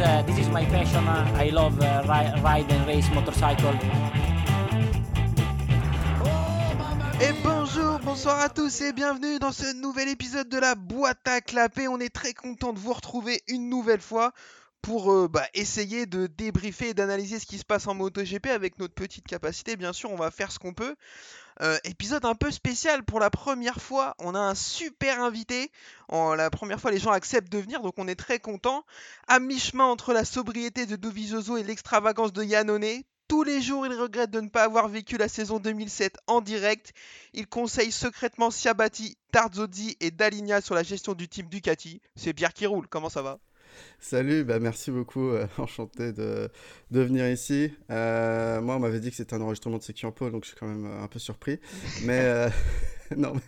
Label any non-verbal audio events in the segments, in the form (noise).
uh, this is passion. Uh, I love uh, ri- ride and. Et bonjour, bonsoir à tous et bienvenue dans ce nouvel épisode de la boîte à clapper. On est très content de vous retrouver une nouvelle fois pour euh, bah, essayer de débriefer et d'analyser ce qui se passe en MotoGP avec notre petite capacité. Bien sûr, on va faire ce qu'on peut. Euh, épisode un peu spécial pour la première fois. On a un super invité. La première fois, les gens acceptent de venir, donc on est très content. À mi-chemin entre la sobriété de Dovizioso et l'extravagance de Yannone, tous les jours, il regrette de ne pas avoir vécu la saison 2007 en direct. Il conseille secrètement Siabati, Tarzozzi et Daligna sur la gestion du team Ducati. C'est Pierre qui roule, comment ça va? Salut, bah merci beaucoup, euh, (laughs) enchanté de, de venir ici. Euh, moi, on m'avait dit que c'était un enregistrement de Sekiampo, donc je suis quand même euh, un peu surpris. Mais euh, (laughs) non, mais,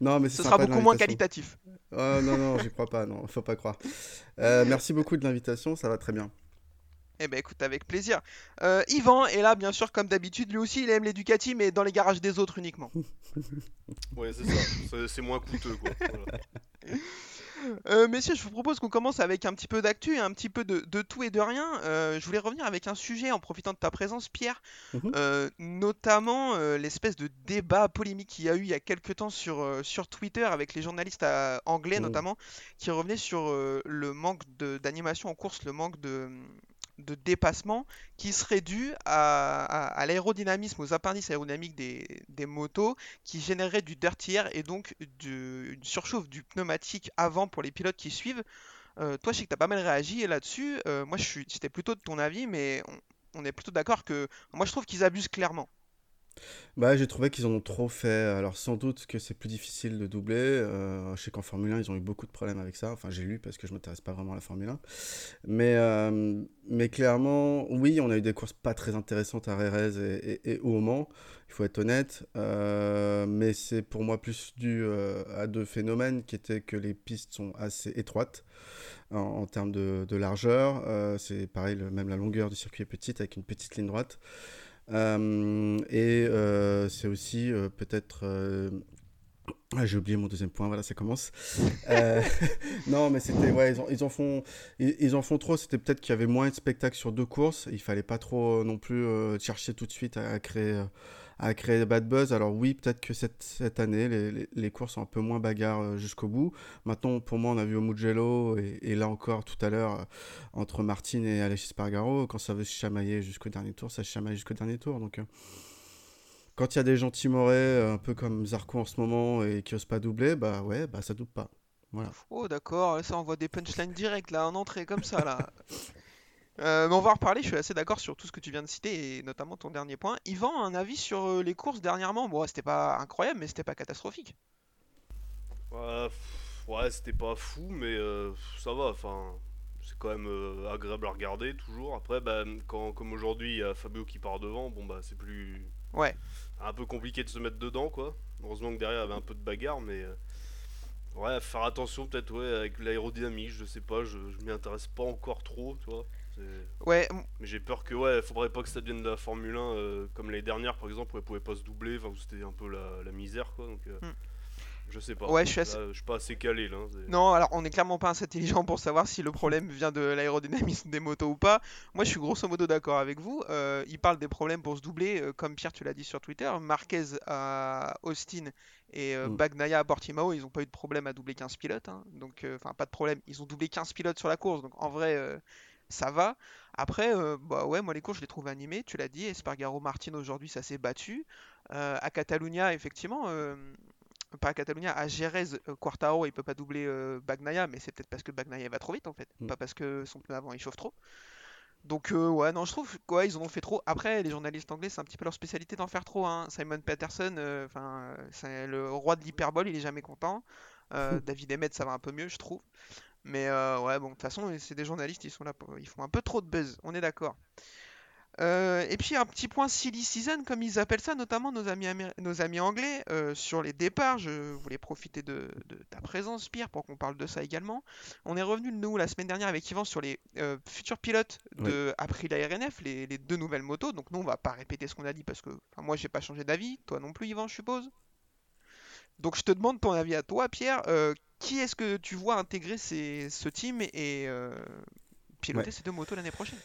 non, mais Ce sera beaucoup moins qualitatif. Oh, non, non, j'y crois pas, non, faut pas croire. Euh, merci beaucoup de l'invitation, ça va très bien. Eh ben écoute, avec plaisir. Euh, Yvan est là, bien sûr, comme d'habitude. Lui aussi, il aime les Ducati, mais dans les garages des autres uniquement. Ouais, c'est ça. C'est- C'est moins coûteux, quoi. Voilà. (laughs) Euh, messieurs, je vous propose qu'on commence avec un petit peu d'actu et un petit peu de, de tout et de rien. Euh, je voulais revenir avec un sujet en profitant de ta présence, Pierre, Mhm. Euh, notamment euh, l'espèce de débat polémique qu'il y a eu il y a quelques temps sur, sur Twitter avec les journalistes anglais Mhm. notamment, qui revenaient sur le manque de- d'animation en course, le manque de, de dépassement qui serait dû à, l'aérodynamisme, aux appendices aérodynamiques des, motos qui générerait du dirty air et donc du- une surchauffe du pneumatique avant pour les pilotes qui suivent. Euh, toi, je sais que tu as pas mal réagi là-dessus. Euh, moi, j'étais plutôt de ton avis, mais on, on est plutôt d'accord que moi, je trouve qu'ils abusent clairement. Bah, j'ai trouvé qu'ils en ont trop fait. Alors, sans doute que c'est plus difficile de doubler. Euh, je sais qu'en Formule 1, ils ont eu beaucoup de problèmes avec ça. Enfin, j'ai lu parce que je m'intéresse pas vraiment à la Formule 1. Mais, euh, mais clairement, oui, on a eu des courses pas très intéressantes à Rérez et, au Mans, il faut être honnête. Euh, mais c'est pour moi plus dû à deux phénomènes qui étaient que les pistes sont assez étroites en, termes de, de largeur. C'est pareil, même la longueur du circuit est petite avec une petite ligne droite. Euh, et euh, c'est aussi euh, peut-être. ah, j'ai oublié mon deuxième point, voilà, ça commence. (laughs) Non, mais c'était. Ouais, ils en, font, ils, en font trop. C'était peut-être qu'il y avait moins de spectacles sur deux courses. Il fallait pas trop non plus chercher tout de suite à créer. À créer bad buzz. Alors oui, peut-être que cette, cette année, les, les, les courses sont un peu moins bagarres euh, jusqu'au bout. Maintenant, pour moi, on a vu au Mugello et, et là encore tout à l'heure, euh, entre Martin et Alexis Spargaro, quand ça veut se chamailler jusqu'au dernier tour, ça se chamaille jusqu'au dernier tour. Donc, euh, quand il y a des gens timorés, euh, un peu comme Zarco en ce moment, et qui osent pas doubler, bah ouais, bah ça double pas. Voilà. Oh, d'accord, ça envoie des punchlines directes là, en entrée comme ça là. (laughs) Euh, mais on va en reparler, je suis assez d'accord sur tout ce que tu viens de citer et notamment ton dernier point. Yvan, un avis sur euh, les courses dernièrement? Bon, c'était pas incroyable, mais c'était pas catastrophique. Ouais, c'était pas fou, mais euh, ça va. Enfin, c'est quand même euh, agréable à regarder toujours. Après, bah, quand, comme aujourd'hui, il y a Fabio qui part devant, bon, bah, c'est plus. Ouais. Un peu compliqué de se mettre dedans, quoi. Heureusement que derrière, il y avait un peu de bagarre, mais. Ouais, faire attention peut-être, ouais, avec l'aérodynamique, je sais pas, je, je m'y intéresse pas encore trop, tu vois. Ouais, Mais j'ai peur que, ouais, faudrait pas que ça devienne de la Formule 1 euh, comme les dernières, par exemple, où elle pouvait pas se doubler, enfin, où c'était un peu la, la misère, quoi. Donc, euh, Hmm. je sais pas. Ouais, je suis assez- Là, je suis pas assez calé, là. hein, Non, alors on est clairement pas assez intelligent pour savoir si le problème vient de l'aérodynamisme des motos ou pas. Moi, je suis grosso modo d'accord avec vous. Euh, il parle des problèmes pour se doubler, euh, comme Pierre, tu l'as dit sur Twitter. Marquez à Austin et euh, Mm. Bagnaia à Portimao, ils ont pas eu de problème à doubler 15 pilotes. hein. Donc, euh, enfin, pas de problème. Ils ont doublé 15 pilotes sur la course, donc en vrai, euh, ça va. Après, euh, bah ouais, moi les courses, je les trouve animées. Tu l'as dit, Espargaro Martin aujourd'hui, ça s'est battu. Euh, à Catalunya, effectivement. euh, pas à Catalunya, à Jerez, Quartaro, il peut pas doubler Bagnaia, mais c'est peut-être parce que Bagnaia va trop vite en fait, Mm. pas parce que son pneu avant il chauffe trop. Donc ouais, non, je trouve que ouais, ils en ont fait trop. Après, les journalistes anglais, c'est un petit peu leur spécialité d'en faire trop. Hein. Simon enfin, euh, c'est le roi de l'hyperbole, il est jamais content. Euh, (laughs) David Emmett, ça va un peu mieux, je trouve. Mais euh, ouais, bon, de toute façon, c'est des journalistes, ils sont là, pour- ils font un peu trop de buzz, on est d'accord. Euh, et puis un petit point silly season, comme ils appellent ça, notamment nos amis, améri- nos amis anglais, euh, sur les départs. Je voulais profiter de, de ta présence, Pierre, pour qu'on parle de ça également. On est revenu, nous, la semaine dernière avec Yvan sur les futurs pilotes de Aprilia RNF, les, les deux nouvelles motos. Donc, nous, on va pas répéter ce qu'on a dit parce que enfin, moi, j'ai pas changé d'avis. Toi non plus, Yvan, je suppose. Donc, je te demande ton avis à toi, Pierre. Euh, qui est-ce que tu vois intégrer ces- ce team et euh, piloter Ouais. ces deux motos l'année prochaine?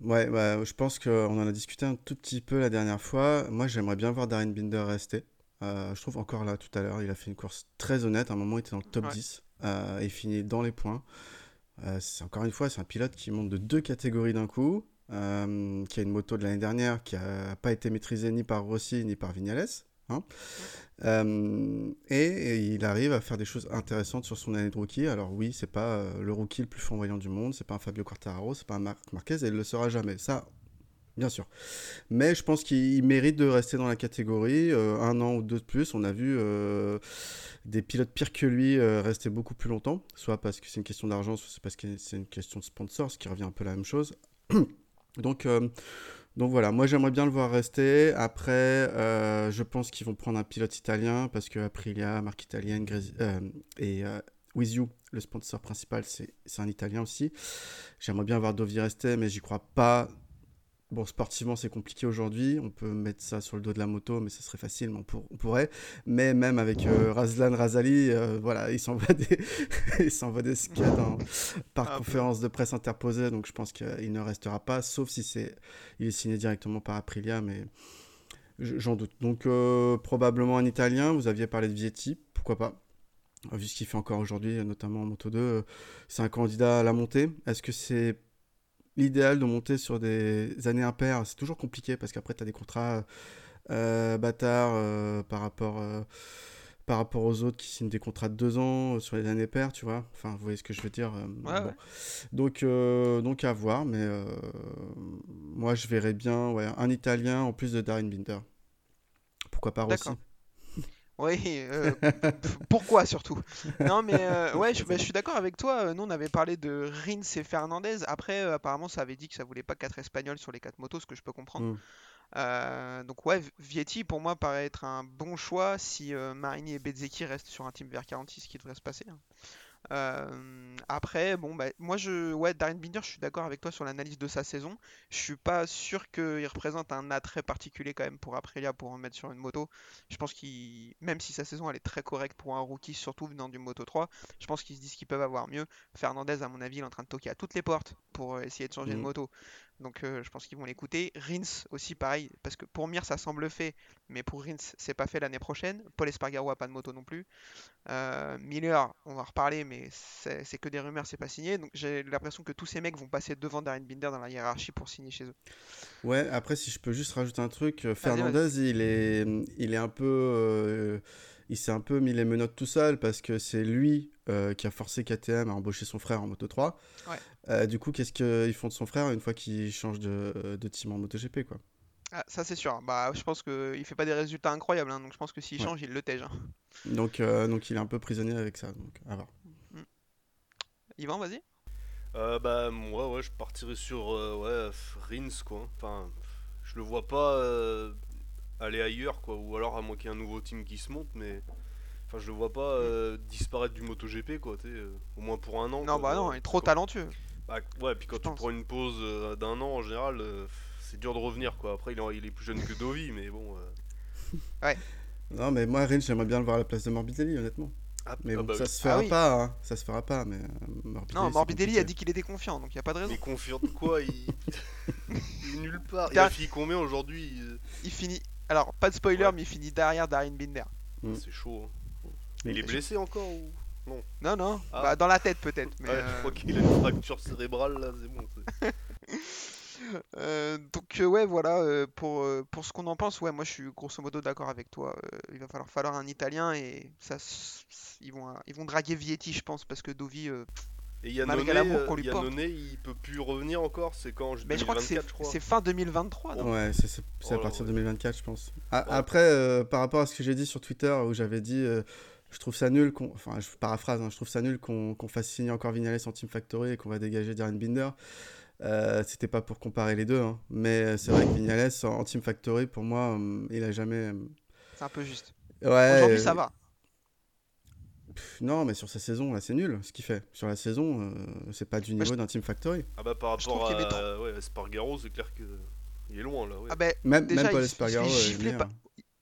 Ouais, bah, je pense qu'on en a discuté un tout petit peu la dernière fois. Moi, j'aimerais bien voir Darren Binder rester. Euh, je trouve encore là, tout à l'heure, il a fait une course très honnête. À un moment, il était dans le top Ouais. 10 euh, et finit dans les points. Euh, c'est encore une fois, c'est un pilote qui monte de deux catégories d'un coup, qui a une moto de l'année dernière qui n'a pas été maîtrisée ni par Rossi ni par Vignales. Hein. Euh, et, il arrive à faire des choses intéressantes sur son année de rookie. Alors oui, c'est pas euh, le rookie le plus flamboyant du monde, c'est pas un Fabio Quartararo, c'est pas un Marc Marquez et il le sera jamais. Ça, bien sûr. Mais je pense qu'il mérite de rester dans la catégorie euh, un an ou deux de plus. On a vu des pilotes pires que lui rester beaucoup plus longtemps, soit parce que c'est une question d'argent, soit parce que c'est une question de sponsor, ce qui revient un peu la même chose. (clears throat) donc, donc voilà, moi j'aimerais bien le voir rester. Après, euh, je pense qu'ils vont prendre un pilote italien parce que Aprilia, marque italienne, euh, et euh, With You, le sponsor principal, c'est c'est un italien aussi. J'aimerais bien voir Dovi rester, mais j'y crois pas. Bon, sportivement, c'est compliqué aujourd'hui. On peut mettre ça sur le dos de la moto, mais ce serait facile, mais on, pour- on pourrait. Mais même avec euh, Razlan Razali, euh, voilà, il s'envoie des, (laughs) il s'envoie des en- par Ah, conférence de presse interposée, donc je pense qu'il ne restera pas, sauf si c'est, il est signé directement par Aprilia, mais je- j'en doute. Donc euh, probablement un Italien. Vous aviez parlé de Vietti, pourquoi pas? Vu ce qu'il fait encore aujourd'hui, notamment en Moto 2, euh, c'est un candidat à la montée. Est-ce que c'est l'idéal de monter sur des années impaires C'est toujours compliqué parce qu'après, tu as des contrats euh, bâtards euh, par, rapport, euh, par rapport aux autres qui signent des contrats de deux ans sur les années paires, tu vois. Enfin, vous voyez ce que je veux dire. Ouais, bon. ouais. Donc, donc à voir, mais moi, je verrais bien ouais, un Italien en plus de Darren Binder. Pourquoi pas Rossi D'accord. Oui, euh, (laughs) pourquoi surtout? Non, mais euh, ouais, je, bah, je suis d'accord avec toi. euh, Nous, on avait parlé de Rins et Fernandez. Après, euh, apparemment, ça avait dit que ça voulait pas quatre Espagnols sur les quatre motos, ce que je peux comprendre. Mm. Donc ouais, Vietti pour moi paraît être un bon choix si Marini et Bezzecchi restent sur un team VR46, ce qui devrait se passer. hein. Euh, après, bon, bah, moi je, ouais, Darren Binder, je suis d'accord avec toi sur l'analyse de sa saison. Je suis pas sûr qu'il représente un attrait particulier quand même pour Aprilia pour en mettre sur une moto. Je pense qu'il, même si sa saison elle est très correcte pour un rookie, surtout venant du Moto 3, je pense qu'ils se disent qu'ils peuvent avoir mieux. Fernandez, à mon avis, il est en train de toquer à toutes les portes pour essayer de changer de Mhm. moto. Donc euh, je pense qu'ils vont l'écouter. Rins aussi pareil, parce que pour Mir ça semble fait, mais pour Rins c'est pas fait l'année prochaine. Paul Espargaro a pas de moto non plus. Euh, Miller, on va en reparler, mais c'est que des rumeurs, c'est pas signé. Donc j'ai l'impression que tous ces mecs vont passer devant Darren Binder dans la hiérarchie pour signer chez eux. Ouais, après, si je peux juste rajouter un truc, euh, Fernandez, il est, il est un peu, euh, il s'est un peu mis les menottes tout seul parce que c'est lui euh, qui a forcé KTM à embaucher son frère en Moto 3. Ouais. Euh, du coup, qu'est-ce qu'ils font de son frère une fois qu'il change de, de team en MotoGP, quoi? Ah, ça c'est sûr. Bah je pense qu'il fait pas des résultats incroyables, hein, donc je pense que s'il Ouais. change, il le tège. hein. Donc, euh, donc, il est un peu prisonnier avec ça. Donc, à voir. Yvan, vas-y. Euh, bah moi ouais je partirais sur euh, ouais Rins quoi. Enfin je le vois pas euh, aller ailleurs quoi ou alors à moins qu'il y ait un nouveau team qui se monte mais enfin je le vois pas euh, disparaître du MotoGP quoi tu sais euh, au moins pour un an. Non, quoi, bah non, il est trop Quand- talentueux. Bah, ouais puis quand je tu pense. prends une pause euh, d'un an en général euh, c'est dur de revenir quoi. Après il, en- il est plus jeune que Dovi mais bon. euh, (laughs) Non, mais moi, Rins, j'aimerais bien le voir à la place de Morbidelli, honnêtement. ah, Mais ah bon, bah ça se fera Ah oui. pas, hein. Ça se fera pas, mais Morbidelli, Non, Morbidelli a dit qu'il était confiant, donc il y a pas de raison. Mais confiant de quoi il... (laughs) il est nulle part. Il Dar- a fini combien aujourd'hui Il finit. Alors, pas de spoiler, Ouais. mais il finit derrière Darren Binder. Mm. C'est chaud. hein. Il est blessé encore ou? Non, non, Ah. bah dans la tête peut-être. Mais, Ouais, euh, je crois qu'il a une fracture cérébrale là, c'est bon. (laughs) euh, donc euh, ouais, voilà, euh, pour, euh, pour ce qu'on en pense, ouais, moi je suis grosso modo d'accord avec toi. euh, il va falloir, falloir un Italien et ça, ils vont, euh, ils vont draguer Vietti, je pense, parce que Dovi, Et Yannone, Malgré l'amour qu'on euh, lui porte. Yannone, il peut plus revenir encore, c'est quand en mais je crois que 2024 c'est je crois. c'est fin 2023. non? Ouais, c'est c'est- c'est à Oh, partir de ouais. 2024, je pense. A- Ouais. Après, euh, par rapport à ce que j'ai dit sur Twitter, où j'avais dit, euh, je trouve ça nul, qu'on- enfin, je paraphrase, hein, je trouve ça nul qu'on qu'on fasse signer encore Vignales en Team Factory et qu'on va dégager Darren Binder. Euh, C'était pas pour comparer les deux, hein. mais c'est vrai que Vignales en, en Team Factory, pour moi, hum, il a jamais. hum, C'est un peu juste. Ouais. Aujourd'hui, euh, ça va. Pff, Non, mais sur sa saison, là, c'est nul ce qu'il fait. Sur la saison, euh, c'est pas du Bah, niveau je- d'un Team Factory. Ah bah par rapport à ouais, Espargaro, c'est clair que il est loin là. Ouais. Ah ben, Même, Déjà, même Paul il se- il se fait gifler par-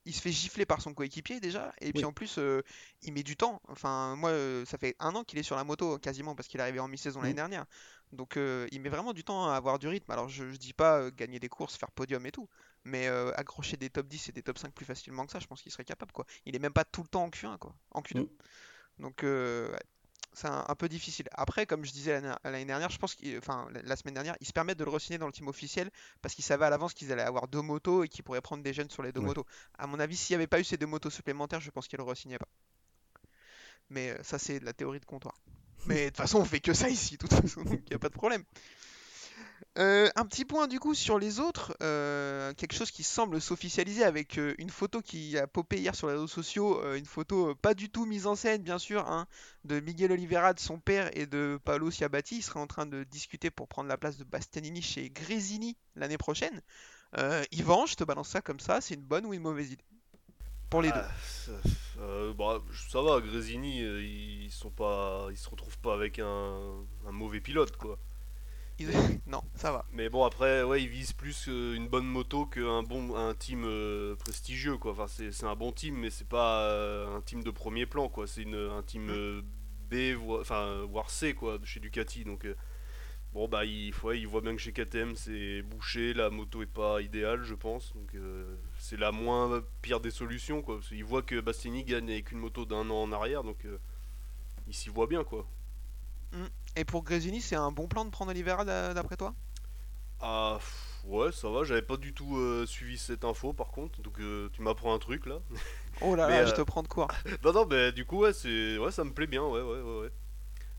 il se fait gifler par son coéquipier déjà, et puis Oui. en plus, euh, il met du temps. Enfin, moi, euh, ça fait un an qu'il est sur la moto quasiment parce qu'il est arrivé en mi-saison l'année Mm. dernière. Donc euh, il met vraiment du temps à avoir du rythme. Alors je, je dis pas euh, gagner des courses, faire podium et tout, mais euh, accrocher des top 10 et des top 5 plus facilement que ça, je pense qu'il serait capable quoi. Il est même pas tout le temps en Q1 quoi, en Q2. Mm. Donc euh, ouais, c'est un, un peu difficile. Après, comme je disais l'année dernière, je pense qu'il, enfin la semaine dernière, ils se permettent de le re-signer dans le team officiel parce qu'ils savaient à l'avance qu'ils allaient avoir deux motos et qu'ils pourraient prendre des jeunes sur les deux Ouais. motos. À mon avis, s'il n'y avait pas eu ces deux motos supplémentaires, je pense qu'ils le re-signaient pas. Mais euh, ça, c'est de la théorie de comptoir. Mais de toute façon, on fait que ça ici, de toute façon, donc il n'y a pas de problème. Euh, un petit point du coup sur les autres, euh, quelque chose qui semble s'officialiser avec euh, une photo qui a popé hier sur les réseaux sociaux, une photo pas du tout mise en scène bien sûr, hein, de Miguel Oliveira, de son père et de Paolo Ciabatti. Ils seraient en train de discuter pour prendre la place de Bastianini chez Grésini l'année prochaine. Yvan, je te balance ça comme ça, c'est une bonne ou une mauvaise idée Pour les deux. Ah, ça, euh, bah, ça va, Grésini, euh, ils sont pas, ils se retrouvent pas avec un, un mauvais pilote quoi. Ils- Non, ça va. Mais bon après, ouais, ils visent plus euh, une bonne moto qu'un bon, un team euh, prestigieux quoi. Enfin c'est, un bon team, mais c'est pas euh, un team de premier plan quoi. C'est une, un team euh, B, vo- enfin voire C quoi, de chez Ducati. Donc bon bah il, ouais, voient bien que chez KTM c'est bouché, la moto est pas idéale je pense. Donc c'est la moins pire des solutions quoi. Parce qu'ils voient que Bastiani gagne avec une moto d'un an en arrière, donc ils s'y voient bien quoi. Et pour Grésini, c'est un bon plan de prendre Oliveira d'a- d'après toi? Ah pff, ouais, ça va, j'avais pas du tout euh, suivi cette info par contre, donc euh, tu m'apprends un truc là. Oh là (laughs) Mais, là, je euh, te prends de court. (laughs) non non, mais du coup ouais, c'est ouais, ça me plaît bien, ouais ouais ouais. ouais.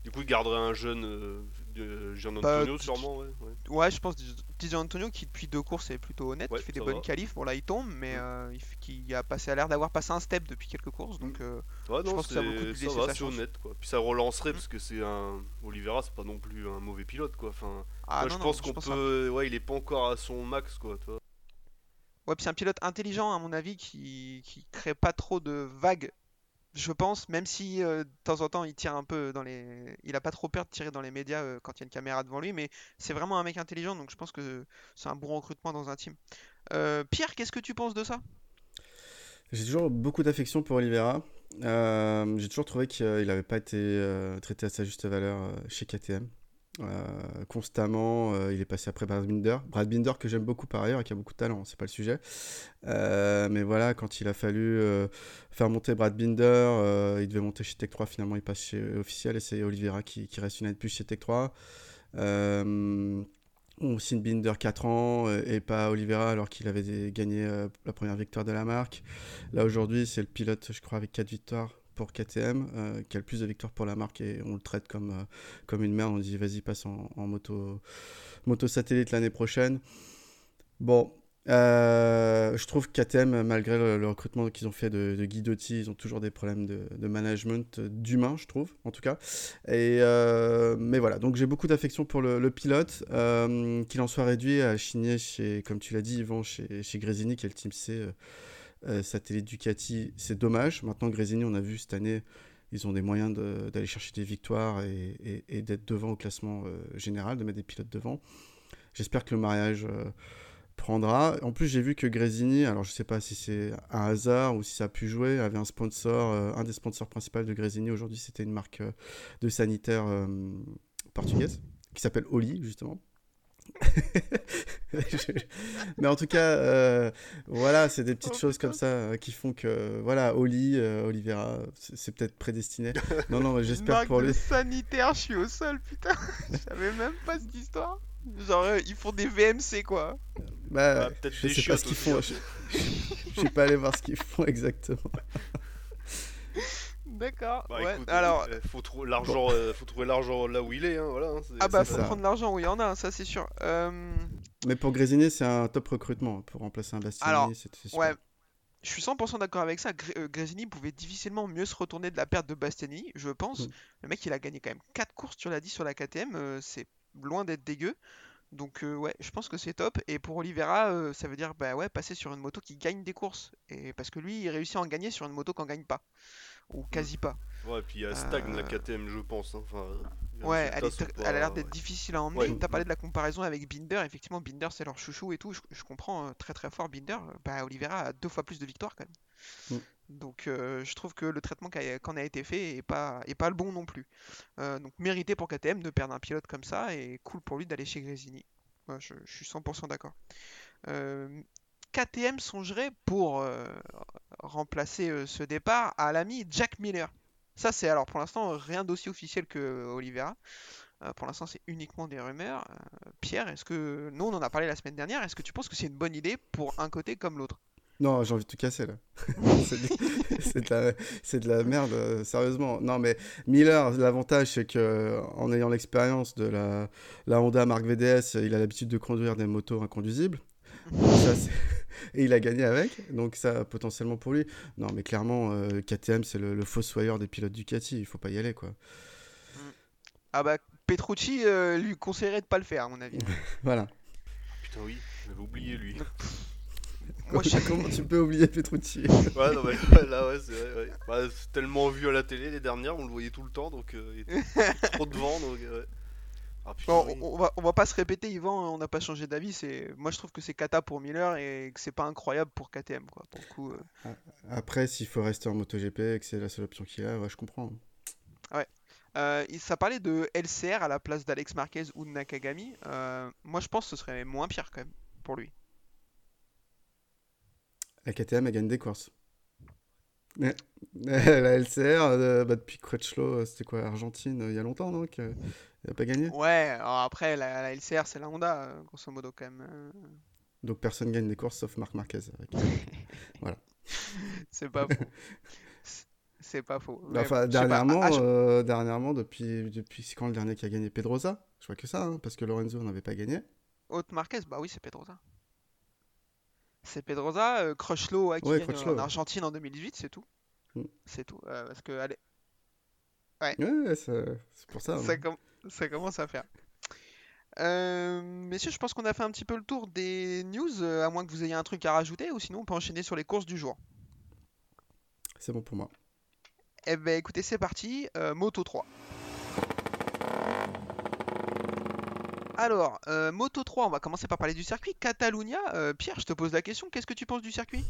Du coup, il garderait un jeune euh, de Gian Bah, Antonio tu- sûrement, ouais. ouais. Ouais, je pense DJ Antonio qui depuis deux courses est plutôt honnête, Ouais, qui fait des bonnes qualifs. Bon là il tombe, mais euh, il qui a passé à l'air d'avoir passé un step depuis quelques courses, donc euh, Ouais, non, pense que ça vaut le coup de laisser ça va, honnête quoi. Puis ça relancerait Mm. parce que c'est un Oliveira, c'est pas non plus un mauvais pilote quoi. Enfin, ah moi, non, je pense qu'on peut, ouais, il est pas encore à son max quoi, tu vois. Ouais, puis c'est un pilote intelligent à mon avis qui qui crée pas trop de vagues. Je pense, même si euh, de temps en temps il tire un peu dans les, il a pas trop peur de tirer dans les médias euh, quand il y a une caméra devant lui, mais c'est vraiment un mec intelligent, donc je pense que c'est un bon recrutement dans un team. Euh, Pierre, qu'est-ce que tu penses de ça? J'ai toujours beaucoup d'affection pour Oliveira. J'ai toujours trouvé qu'il n'avait pas été traité à sa juste valeur chez KTM. Euh, constamment, euh, il est passé après Brad Binder. Brad Binder que j'aime beaucoup par ailleurs et qui a beaucoup de talent, c'est pas le sujet. Euh, mais voilà, quand il a fallu faire monter Brad Binder, il devait monter chez Tech 3, finalement il passe chez Officiel et c'est Oliveira qui, qui reste une année de plus chez Tech 3. Euh, on signe Binder 4 ans et pas Oliveira alors qu'il avait gagné la première victoire de la marque. Là aujourd'hui, c'est le pilote, je crois, avec 4 victoires pour KTM, euh, qui a le plus de victoires pour la marque et on le traite comme, euh, comme une merde. On dit vas-y, passe en, moto, satellite l'année prochaine. Bon, euh, je trouve que KTM, malgré le, recrutement qu'ils ont fait de, de Guidotti, ils ont toujours des problèmes de, management, euh, d'humain, je trouve, en tout cas. Et, mais voilà, donc j'ai beaucoup d'affection pour le, pilote. qu'il en soit réduit à chigner chez, comme tu l'as dit, Yvan, chez, chez Grésini, qui est le Team C satellite Ducati, c'est dommage. Maintenant, Grésini, on a vu cette année, ils ont des moyens d'aller chercher des victoires et, d'être devant au classement euh, général, de mettre des pilotes devant. J'espère que le mariage euh, prendra. En plus, j'ai vu que Grésini, alors je sais pas si c'est un hasard ou si ça a pu jouer, avait un sponsor, euh, un des sponsors principaux de Grésini aujourd'hui, c'était une marque euh, de sanitaire euh, portugaise qui s'appelle Oli, justement. Je- (laughs) Mais en tout cas, euh, voilà, c'est des petites Oh, choses comme ça euh, qui font que, voilà, Oli, euh, Oliveira, c'est peut-être prédestiné. Non, non, (laughs) j'espère pour lui. sanitaire, je suis au sol, putain. (laughs) Je savais même pas cette histoire. Genre, euh, ils font des VMC quoi. Bah, Bah, je sais pas ce qu'ils font. Je, je- je suis pas allé voir ce qu'ils font exactement. D'accord. Bah ouais. écoute, Alors, euh, faut, trouver l'argent, euh, faut trouver l'argent là où il est, hein, voilà. hein, c'est- ah bah c'est faut ça. prendre l'argent où il y en a, ça c'est sûr. Euh, Mais pour Grésini, c'est un top recrutement pour remplacer un Bastiani. Alors, c'est- ouais, je suis 100% d'accord avec ça. Gré- Grésini pouvait difficilement mieux se retourner de la perte de Bastianini, je pense. Mm. Le mec, il a gagné quand même 4 courses, tu l'as dit, sur la KTM, euh, c'est loin d'être dégueu. Donc euh, ouais, je pense que c'est top. Et pour Oliveira, euh, ça veut dire bah ouais, passer sur une moto qui gagne des courses. Et parce que lui, il réussit à en gagner sur une moto qu'en gagne pas. Ou quasi pas. Ouais, puis elle stagne la Euh, KTM, je pense. hein, Enfin, Ouais, elle, est sont tr- pas- elle a l'air d'être ouais. difficile à emmener. Ouais. T'as parlé de la comparaison avec Binder. Effectivement, Binder, c'est leur chouchou et tout. Je, je comprends euh, très très fort Binder. Bah, Oliveira a deux fois plus de victoires quand même. Mm. Donc euh, je trouve que le traitement qu'en a été fait est pas, est pas le bon non plus. Euh, donc mérité pour KTM de perdre un pilote comme ça et cool pour lui d'aller chez Grésini. Ouais, je, je suis 100% d'accord. Euh, KTM songerait pour euh, remplacer euh, ce départ à l'ami Jack Miller. Ça c'est alors pour l'instant rien d'aussi officiel que Oliveira. Euh, pour l'instant c'est uniquement des rumeurs. Euh, Pierre, est-ce que nous on en a parlé la semaine dernière, est-ce que tu penses que c'est une bonne idée pour un côté comme l'autre? Non, j'ai envie de tout casser là. (laughs) (laughs) c'est de... la... c'est de la merde, euh, sérieusement. Non, mais Miller, l'avantage, c'est que en ayant l'expérience de la... la Honda Mark VDS, il a l'habitude de conduire des motos inconduisibles. Ça, (laughs) Et il a gagné avec, donc ça, potentiellement pour lui. Non, mais clairement, euh, KTM, c'est le, le fossoyeur des pilotes Ducati, il faut pas y aller, quoi. Ah bah Petrucci euh, lui conseillerait de pas le faire à mon avis. (laughs) Voilà. Putain, oui, j'avais oublié lui. (laughs) Moi, je- Comment tu peux oublier Petrucci? Ouais, non, mais ouais, là, ouais, c'est vrai. Ouais. Bah, c'est tellement vu à la télé les dernières, on le voyait tout le temps, donc euh, il était trop devant, donc ouais. Ah putain, Bon, oui. on, on va, on va pas se répéter, Yvan, on n'a pas changé d'avis. C'est, moi je trouve que c'est Kata pour Miller et que c'est pas incroyable pour KTM quoi. Pour le coup, euh. Après, s'il faut rester en MotoGP et que c'est la seule option qu'il a, ouais, je comprends. Euh, il- ça parlait de LCR à la place d'Alex Marquez ou de Nakagami. Euh, moi je pense que ce serait moins pire quand même pour lui. La KTM, elle gagne des courses. Mais, (laughs) la LCR, euh, bah, depuis Crutchlow, euh, c'était quoi, Argentine, euh, il y a longtemps, donc euh, il n'a pas gagné? Ouais, alors après la, la LCR c'est la Honda, euh, grosso modo quand même. euh. Donc personne gagne des courses sauf Marc Marquez. avec- (laughs) C'est pas faux. (laughs) C'est- pas faux. Mais enfin, bon, je sais pas, dernièrement, à- euh, dernièrement, depuis, depuis c'est quand le dernier qui a gagné Pedrosa? Je crois que ça, hein, parce que Lorenzo n'avait pas gagné. Haute Marquez, bah oui, c'est Pedrosa. C'est Pedrosa, euh, Crutchlow ouais, qui Ouais, gagne en ouais. Argentine en 2018, c'est tout. Mm. C'est tout. Euh, parce que allez, Ouais, c'est pour ça. ça, hein. com- ça commence à faire. Euh, messieurs, je pense qu'on a fait un petit peu le tour des news, euh, à moins que vous ayez un truc à rajouter, ou sinon on peut enchaîner sur les courses du jour. C'est bon pour moi. Eh ben écoutez, c'est parti, euh, Moto 3. Alors, euh, Moto 3, on va commencer par parler du circuit. Catalunya, Pierre, je te pose la question, qu'est-ce que tu penses du circuit?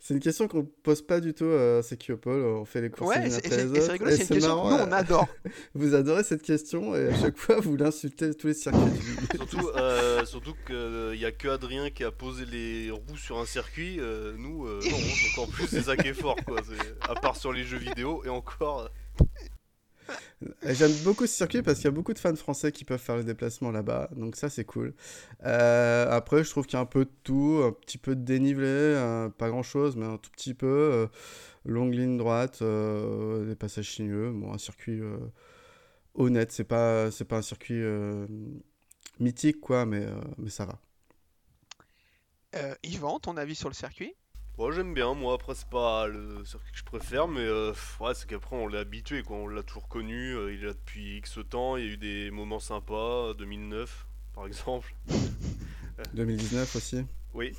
C'est une question qu'on pose pas du tout à Sekiopol. On fait les courses Ouais, c'est- (laughs) rigolo, c'est une question marrant, que nous on euh, adore. (laughs) Vous adorez cette question et à chaque fois vous l'insultez tous les circuits. du- (laughs) Surtout, euh, surtout qu'il n'y a que Adrien qui a posé les roues sur un circuit, euh, nous, euh, non, donc en plus c'est ça qui est fort, quoi. À part sur les jeux vidéo, et encore, euh, J'aime beaucoup ce circuit parce qu'il y a beaucoup de fans français qui peuvent faire le déplacement là-bas, donc ça c'est cool. Euh, après, je trouve qu'il y a un peu de tout, un petit peu de dénivelé, euh, pas grand-chose, mais un tout petit peu. euh, longue ligne droite, euh, des passages sinueux, bon, un circuit euh, honnête, c'est pas, c'est pas un circuit euh, mythique quoi, mais, euh, mais ça va. Euh, Yvan, ton avis sur le circuit? Moi j'aime bien, moi après c'est pas le circuit que je préfère, mais euh, ouais, c'est qu'après on l'est habitué, quoi. on l'a toujours connu, euh, il est là depuis X temps, il y a eu des moments sympas, 2009 par exemple. (laughs) 2019 aussi. Oui.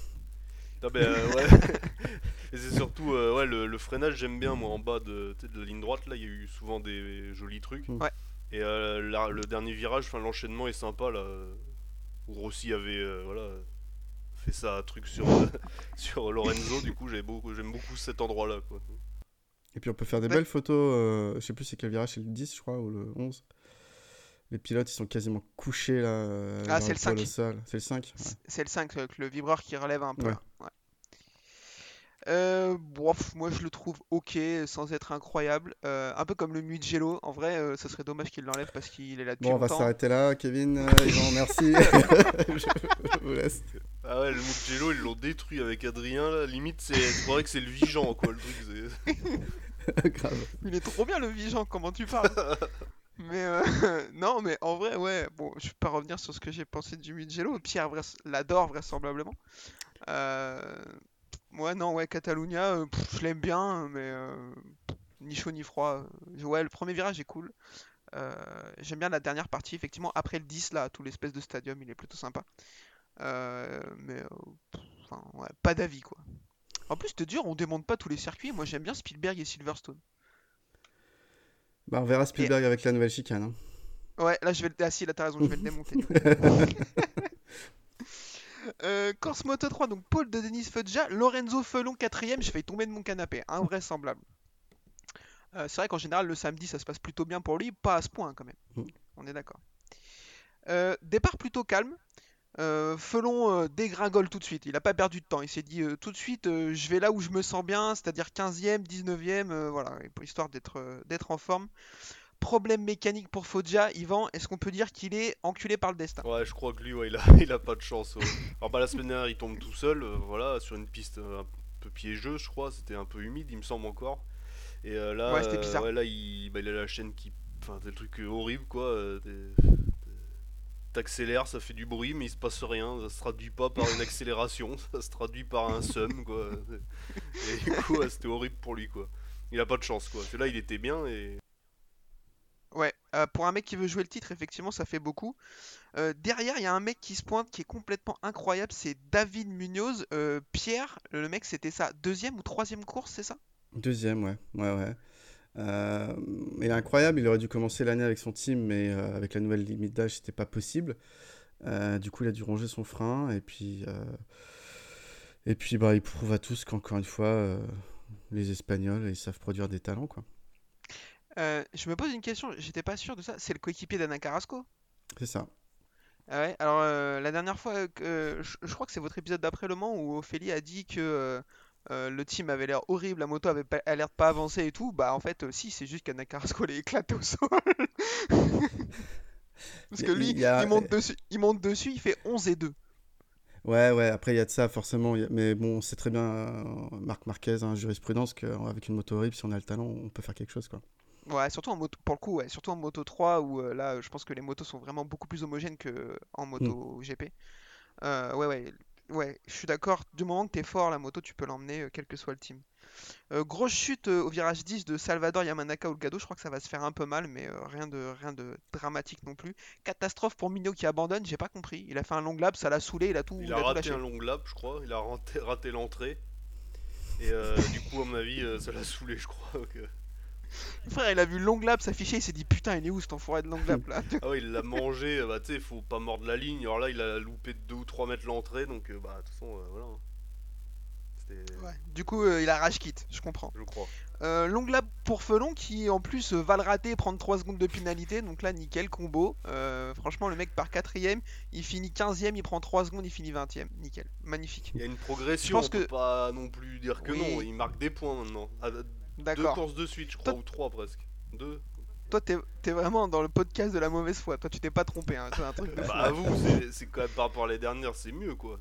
Ah ben, euh, ouais. (laughs) Et c'est surtout euh, ouais, le, le freinage, j'aime bien moi en bas de, de la ligne droite, là il y a eu souvent des jolis trucs. Mm. Ouais. Et euh, la- le dernier virage, enfin l'enchaînement est sympa là, euh, où Rossi avait euh, voilà, fait ça truc sur, euh, (laughs) sur Lorenzo, du coup j'aime beaucoup, cet endroit là quoi. Et puis on peut faire des Ouais. belles photos, euh, je sais plus c'est quel virage, c'est le 10 je crois, ou le 11. Les pilotes ils sont quasiment couchés là, euh, Ah, c'est le épaule 5. au sol. C'est le 5 ouais. C- C'est le 5, avec le vibreur qui relève un peu. Ouais. là, ouais. Euh, bof, moi je le trouve ok sans être incroyable. Euh, un peu comme le Mugello. En vrai, euh, ça serait dommage qu'il l'enlève parce qu'il est là depuis Bon, on va s'arrêter là, Kevin. (laughs) Euh, Yvan, merci. (laughs) je vous laisse. Ah ouais, le Mugello ils l'ont détruit avec Adrien là, limite c'est, je croirais que c'est le Vigan quoi le truc. c'est- (laughs) Grave. Il est trop bien le Vigan, comment tu parles? Mais euh, (laughs) non, mais en vrai, ouais. Bon, je vais pas revenir sur ce que j'ai pensé du Mugello. Pierre vrais- l'adore vraisemblablement. Euh, Ouais, non, ouais, Catalunya, euh, pff, je l'aime bien, mais euh, ni chaud ni froid. Ouais, le premier virage est cool. Euh, j'aime bien la dernière partie, effectivement, après le 10, là, tout l'espèce de stadium, il est plutôt sympa. Euh, mais, euh, enfin, ouais, pas d'avis, quoi. En plus, te dire, on démonte pas tous les circuits. Moi, j'aime bien Spielberg et Silverstone. Bah, on verra Spielberg avec la nouvelle chicane. hein. Ouais, là, je vais le... Ah si, là, t'as raison, je vais le démonter. (laughs) (laughs) Euh, Corse Moto 3, donc Paul de Denis Fodja, Lorenzo Felon 4ème, j'ai failli tomber de mon canapé, invraisemblable. Euh, c'est vrai qu'en général, le samedi, ça se passe plutôt bien pour lui, pas à ce point quand même. Mm. On est d'accord. Euh, départ plutôt calme. Euh, Felon euh, dégringole tout de suite. Il n'a pas perdu de temps. Il s'est dit euh, tout de suite, euh, je vais là où je me sens bien, c'est-à-dire 15e, 19e, euh, voilà, histoire d'être en forme. Problème mécanique pour Foggia, Yvan, est-ce qu'on peut dire qu'il est enculé par le destin? Ouais, je crois que lui, ouais, il a, (laughs) il a pas de chance. ouais. Alors, bah, la semaine dernière, il tombe tout seul, voilà, sur une piste un peu piégeuse, je crois. C'était un peu humide, il me semble encore. Et là, Ouais, c'était bizarre. ouais, là, il, bah, il a la chaîne qui. Enfin, c'est le truc euh, horrible, quoi. T'accélères, ça fait du bruit, mais il se passe rien. Ça se traduit pas par une accélération, (laughs) ça se traduit par un sum, quoi. Et du coup, ouais, c'était horrible pour lui, quoi. Il a pas de chance, quoi. Là, il était bien et. Ouais, euh, pour un mec qui veut jouer le titre, effectivement, ça fait beaucoup. Euh, derrière, il y a un mec qui se pointe qui est complètement incroyable, c'est David Munoz. Euh, Pierre, le mec, c'était sa deuxième ou troisième course, c'est ça? Deuxième, ouais. Ouais, ouais. Euh, il est incroyable, il aurait dû commencer l'année avec son team, mais euh, avec la nouvelle limite d'âge, c'était pas possible. Euh, du coup, il a dû ronger son frein, et puis, et puis bah, il prouve à tous qu'encore une fois, les Espagnols, ils savent produire des talents, quoi. Je me pose une question, j'étais pas sûr de ça. C'est le coéquipier d'Anna Carrasco? C'est ça. Ah ouais, alors la dernière fois, je, je crois que c'est votre épisode d'après Le Mans où Ophélie a dit que euh, le team avait l'air horrible, la moto avait pas, a l'air de pas avancer et tout. Bah en fait, euh, si, c'est juste qu'Anna Carrasco l'est éclaté au (laughs) sol. Parce que lui, il y a- il monte dessus, il monte dessus, il fait 11 et 2. Ouais, ouais, après, il y a de ça, forcément. Mais bon, c'est très bien, euh, Marc Marquez, hein, jurisprudence, qu'avec une moto horrible, si on a le talent, on peut faire quelque chose, quoi. Ouais, surtout en moto, pour le coup, ouais, surtout en moto 3 où euh, là, je pense que les motos sont vraiment beaucoup plus homogènes que en moto GP. Euh, ouais, ouais, ouais, je suis d'accord. Du moment que t'es fort, la moto, tu peux l'emmener, euh, quel que soit le team. Euh, grosse chute euh, au virage 10 de Salvador Yamanaka Olgado. Je crois que ça va se faire un peu mal, mais rien de rien de dramatique non plus. Catastrophe pour Mino qui abandonne. J'ai pas compris. Il a fait un long lap, ça l'a saoulé, il a tout, Il il a tout raté un long lap, je crois. Il a raté, raté l'entrée. Et euh, du coup, à mon avis, ça l'a saoulé, je crois. (laughs) Frère, il a vu le long lap s'afficher, il s'est dit putain, il est où cet enfoiré de long lap là (laughs) Ah ouais, il l'a mangé. euh, Bah, tu sais, faut pas mordre la ligne. Alors là, il a loupé de 2 ou 3 mètres l'entrée. Donc, euh, bah, de toute façon, euh, voilà. C'était. Ouais. Du coup, euh, il a rage quitte, je comprends. Je crois. Euh, long lap pour Felon qui en plus euh, va le rater et prendre 3 secondes de pénalité. Donc là, nickel, combo. Franchement, le mec part 4ème, il finit 15ème, il prend 3 secondes, il finit 20ème. Nickel, magnifique. Il y a une progression. Je pense on peut que- pas non plus dire que Oui. non. Il marque des points maintenant. À deux D'accord. courses de suite, je crois, Toi- ou trois presque. Deux. Toi, t'es vraiment dans le podcast de la mauvaise foi. Toi, tu t'es pas trompé. Hein. C'est un truc de. (laughs) Bah, avoue, c'est- c'est quand même par rapport à les dernières, c'est mieux quoi.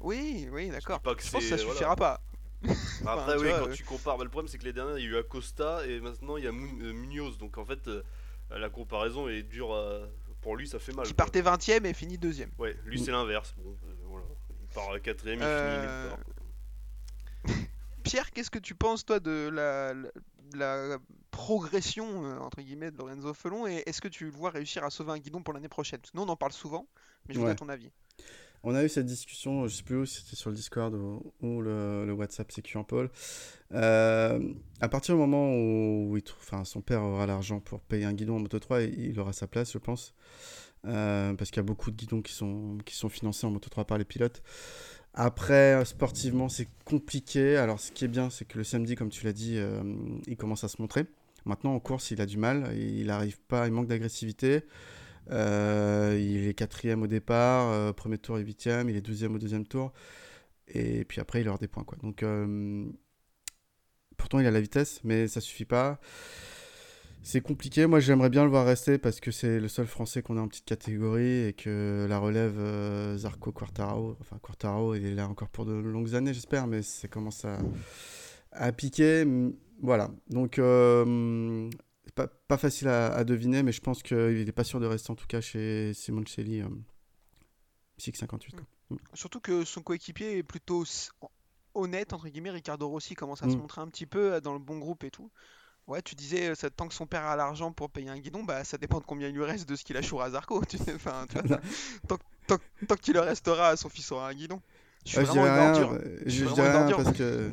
Oui, oui, d'accord. que Je pense que ça voilà. suffira pas. (laughs) Après, tu oui, vois, quand euh. tu compares, bah, le problème c'est que les dernières, il y a eu Acosta et maintenant il y a euh, Munoz. Donc en fait, euh, la comparaison est dure. à- Pour lui, ça fait mal. Qui partait 20ème et finit 2ème. Ouais, lui c'est l'inverse. Bon, euh, voilà. Il part à quatrième, il Euh, finit nulle part. (laughs) Pierre, qu'est-ce que tu penses, toi, de la, la- la progression, euh, entre guillemets, de Lorenzo Felon Et est-ce que tu le vois réussir à sauver un guidon pour l'année prochaine? Nous, on en parle souvent, mais je voudrais ton avis. On a eu cette discussion, je sais plus où, si c'était sur le Discord ou, ou le, le WhatsApp CQ en Paul. Euh, à partir du moment où il trouve, enfin, son père aura l'argent pour payer un guidon en Moto 3, il, il aura sa place, je pense. Euh, parce qu'il y a beaucoup de guidons qui sont, qui sont financés en Moto 3 par les pilotes. Après, euh, sportivement, c'est compliqué. Alors, ce qui est bien, c'est que le samedi, comme tu l'as dit, euh, il commence à se montrer. Maintenant, en course, il a du mal. Il n'arrive pas, il manque d'agressivité. Euh, il est quatrième au départ, premier tour et huitième, il est douzième au deuxième tour, et puis après il aura des points quoi. Donc pourtant il a la vitesse, mais ça suffit pas. C'est compliqué. Moi j'aimerais bien le voir rester parce que c'est le seul Français qu'on a en petite catégorie et que la relève euh, Zarco Quartaro, enfin Quartaro il est là encore pour de longues années j'espère, mais ça commence à, à piquer. Voilà. Donc euh, pas, pas facile à, à deviner, mais je pense qu'il n'est pas sûr de rester en tout cas chez Simoncelli euh, 658. quoi. Surtout que son coéquipier est plutôt honnête, entre guillemets. Ricardo Rossi commence à se Mm. montrer un petit peu euh, dans le bon groupe et tout. Ouais, tu disais, euh, ça, tant que son père a l'argent pour payer un guidon, bah ça dépend de combien il lui reste de ce qu'il a chouré à Zarco. (laughs) tu sais, Enfin, tu vois, (laughs) tant, tant- tant qu'il le restera, son fils aura un guidon. Je suis vraiment une rien, ordure. euh, Je suis rien ordure. parce que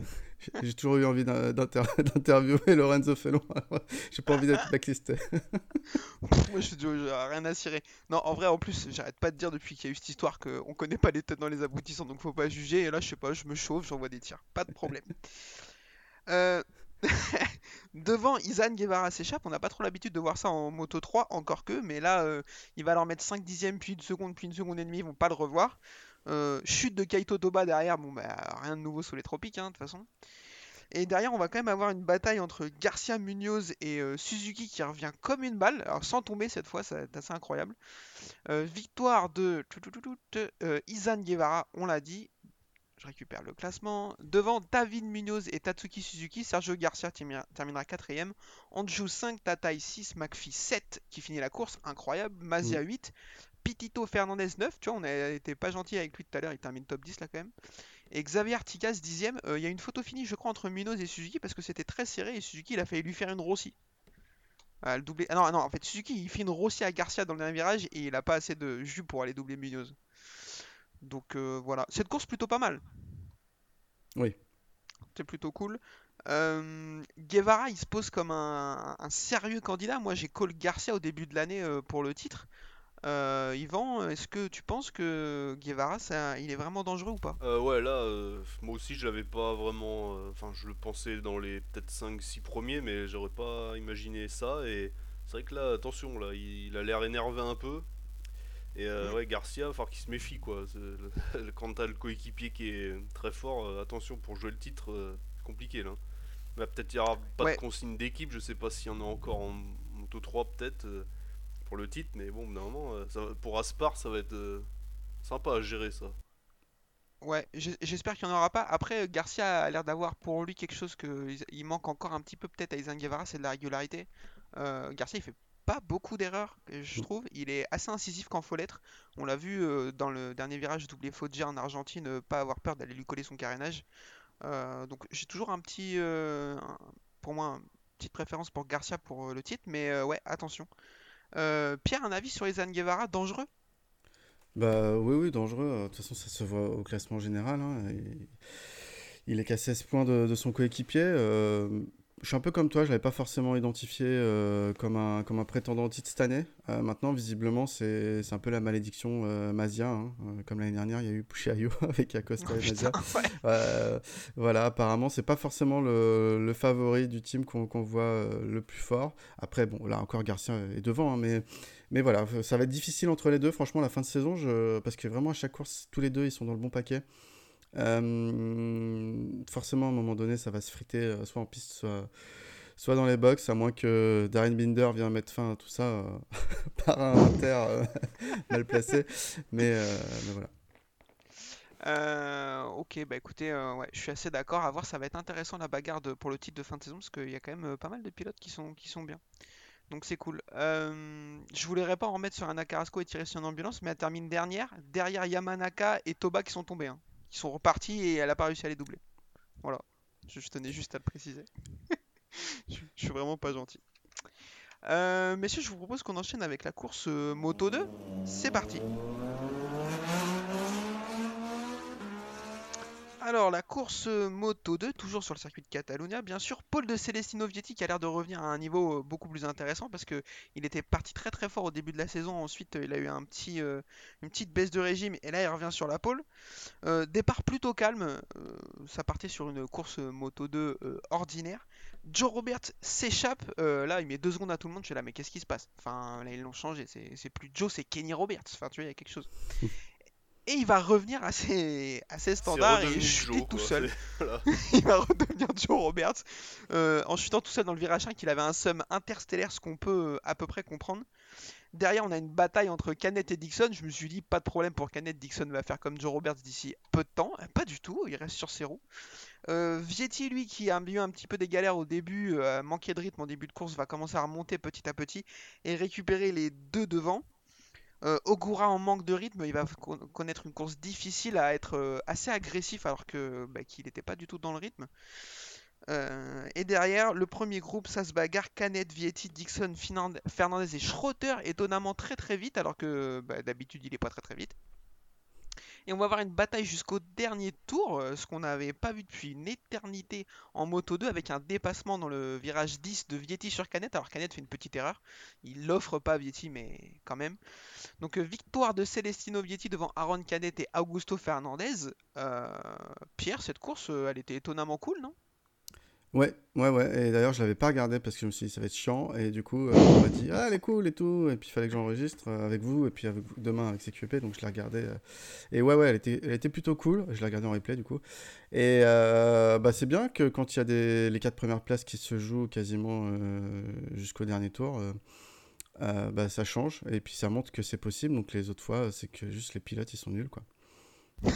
J'ai toujours eu envie d'in- d'inter- (laughs) d'interviewer Lorenzo Felon. J'ai pas envie d'être blacklisté. Moi, je j'ai rien à cirer. Non, en vrai, en plus, j'arrête pas de dire depuis qu'il y a eu cette histoire qu'on connaît pas les têtes dans les aboutissants, donc faut pas juger. Et là, je sais pas, je me chauffe, j'envoie des tirs. Pas de problème. Euh, (laughs) Devant, Izan Guevara s'échappe. On n'a pas trop l'habitude de voir ça en Moto 3, encore que, mais là, euh, il va leur mettre 5 dixièmes, puis une seconde, puis une seconde et demie. Ils vont pas le revoir. Euh, chute de Kaito Toba derrière. Bon, bah, rien de nouveau sous les tropiques, hein, de toute façon. Et derrière, on va quand même avoir une bataille entre Garcia Munoz et euh, Suzuki qui revient comme une balle, alors sans tomber cette fois, c'est assez incroyable. Victoire de Izan Guevara, on l'a dit. Je récupère le classement. Devant David Munoz et Tatsuki Suzuki, Sergio Garcia terminera 4ème. Anju 5, Tatai 6, McPhee 7 qui finit la course, incroyable. Mazia 8, Pitito Fernandez 9, tu vois, on été pas gentil avec lui tout à l'heure, il termine top 10 là quand même. Et Xavier Artigas 10ème, il y a une photo finie je crois entre Munoz et Suzuki parce que c'était très serré et Suzuki il a failli lui faire une Rossi. Ah, le doublé... ah non, ah non, en fait Suzuki il fait une Rossi à Garcia dans le dernier virage et il a pas assez de jus pour aller doubler Munoz. Donc euh, voilà, cette course plutôt pas mal. Oui. C'est plutôt cool. Euh, Guevara il se pose comme un, un sérieux candidat. Moi j'ai call Garcia au début de l'année euh, pour le titre. Euh, Yvan, est-ce que tu penses que Guevara ça, il est vraiment dangereux ou pas? Euh, ouais, là, euh, moi aussi, je l'avais pas vraiment. euh, Enfin, je le pensais dans les peut-être 5-6 premiers, mais j'aurais pas imaginé ça. Et c'est vrai que là, attention, là, il, il a l'air énervé un peu. Et euh, Mm. ouais, Garcia, il va falloir qu'il se méfie, quoi. (laughs) Le- Quand t'as le coéquipier qui est très fort, euh, attention, pour jouer le titre, euh, c'est compliqué, là. Mais peut-être il y aura pas Ouais. de consigne d'équipe, je sais pas s'il y en a encore en Moto 3, peut-être, euh, pour le titre, mais bon, normalement, euh, ça va- pour Aspar, ça va être euh, sympa à gérer, ça. Ouais, j'espère qu'il n'y en aura pas. Après, Garcia a l'air d'avoir pour lui quelque chose que il- il manque encore un petit peu peut-être à Izan Guevara, c'est de la régularité. Euh, Garcia, il fait pas beaucoup d'erreurs, je Mm. trouve. Il est assez incisif quand faut l'être. On l'a vu euh, dans le dernier virage doublé Foggia en Argentine, euh, pas avoir peur d'aller lui coller son carénage. Euh, donc j'ai toujours un petit, pour moi, une petite préférence pour Garcia pour le titre, mais ouais, attention. Pierre, un avis sur Izan Guevara, dangereux? Bah oui, oui, dangereux. De toute façon, ça se voit au classement général. hein. Il, il est qu'à 16 points de, de son coéquipier. Je suis un peu comme toi, je l'avais pas forcément identifié euh, comme un, comme un prétendant au titre cette année. Euh, maintenant, visiblement, c'est un peu la malédiction euh, Mazia. hein. Euh, comme l'année dernière, il y a eu Pucciaio (laughs) avec Acosta Oh, et Mazia. ouais. Voilà, apparemment, c'est pas forcément le, le favori du team qu'on voit le plus fort. Après, bon, là encore, Garcia est devant, hein, mais, mais voilà, ça va être difficile entre les deux, franchement, la fin de saison, je... parce que vraiment, à chaque course, tous les deux, ils sont dans le bon paquet. Euh, forcément, à un moment donné, ça va se friter, euh, soit en piste, soit, dans les box, à moins que Darren Binder vienne mettre fin à tout ça euh, (laughs) par un inter (laughs) mal placé. Mais, voilà. Ok, bah écoutez, ouais, je suis assez d'accord. À voir, ça va être intéressant la bagarre pour le titre de fin de saison parce qu'il y a quand même pas mal de pilotes qui sont, qui sont bien. Donc c'est cool. Je voulais pas en remettre sur un Nakarasco et tirer sur une ambulance, mais elle termine dernière, derrière Yamanaka et Toba qui sont tombés. hein. Sont repartis et elle a pas réussi à les doubler. Voilà. Je, tenais juste à le préciser. (laughs) je, je suis vraiment pas gentil. Euh, messieurs, je vous propose qu'on enchaîne avec la course euh, Moto 2. C'est parti. Alors, la course euh, Moto 2, toujours sur le circuit de Catalunya, bien sûr. Paul de Celestino Vietti qui a l'air de revenir à un niveau euh, beaucoup plus intéressant parce que il était parti très très fort au début de la saison. Ensuite, euh, il a eu une petite baisse de régime et là, il revient sur la pole. Départ plutôt calme. ça partait sur une course Moto 2 euh, ordinaire. Joe Roberts s'échappe. là, il met deux secondes à tout le monde. Je suis là, mais qu'est-ce qui se passe? Enfin, là, ils l'ont changé. C'est plus Joe, c'est Kenny Roberts. Enfin, tu vois, il y a quelque chose. Et il va revenir à ses, à ses standards et chuter Joe, tout quoi. seul. (laughs) Voilà. (laughs) il va redevenir Joe Roberts euh, en chutant tout seul dans le virage 5 il avait un sum interstellaire ce qu'on peut euh, à peu près comprendre derrière on a une bataille entre Canet et Dixon je me suis dit pas de problème pour Canet Dixon va faire comme Joe Roberts d'ici peu de temps Euh, pas du tout il reste sur ses roues euh, Vietti lui qui a eu un petit peu des galères au début euh, a manqué de rythme en début de course va commencer à remonter petit à petit et récupérer les deux devant euh, Ogura en manque de rythme, il va con- connaître une course difficile à être euh, assez agressif alors que bah, qu'il n'était pas du tout dans le rythme. Euh, et derrière, le premier groupe, ça se bagarre Canet, Vietti, Dixon, Fernandez et Schroeter, étonnamment très très vite alors que bah, d'habitude il est pas très très vite. Et on va avoir une bataille jusqu'au dernier tour, euh, ce qu'on n'avait pas vu depuis une éternité en Moto 2, avec un dépassement dans le virage 10 de Vietti sur Canet. Alors Canet fait une petite erreur, il l'offre pas Vietti, mais quand même. Donc euh, victoire de Celestino Vietti devant Aaron Canet et Augusto Fernandez. Euh, Pierre, cette course, elle était étonnamment cool, non? Ouais, ouais, ouais. Et d'ailleurs, je l'avais pas regardé parce que je me suis dit, ça va être chiant. Et du coup, euh, on m'a dit, ah, elle est cool et tout. Et puis, il fallait que j'enregistre euh, avec vous. Et puis, demain avec CQP. Donc, je l'ai regardé. euh. Et ouais, ouais, elle était, elle était plutôt cool. Je l'ai regardé en replay, du coup. Et bah, c'est bien que quand il y a les quatre premières places qui se jouent quasiment jusqu'au dernier tour, bah, ça change. Et puis, ça montre que c'est possible. Donc, les autres fois, c'est que juste les pilotes, ils sont nuls, quoi. (laughs)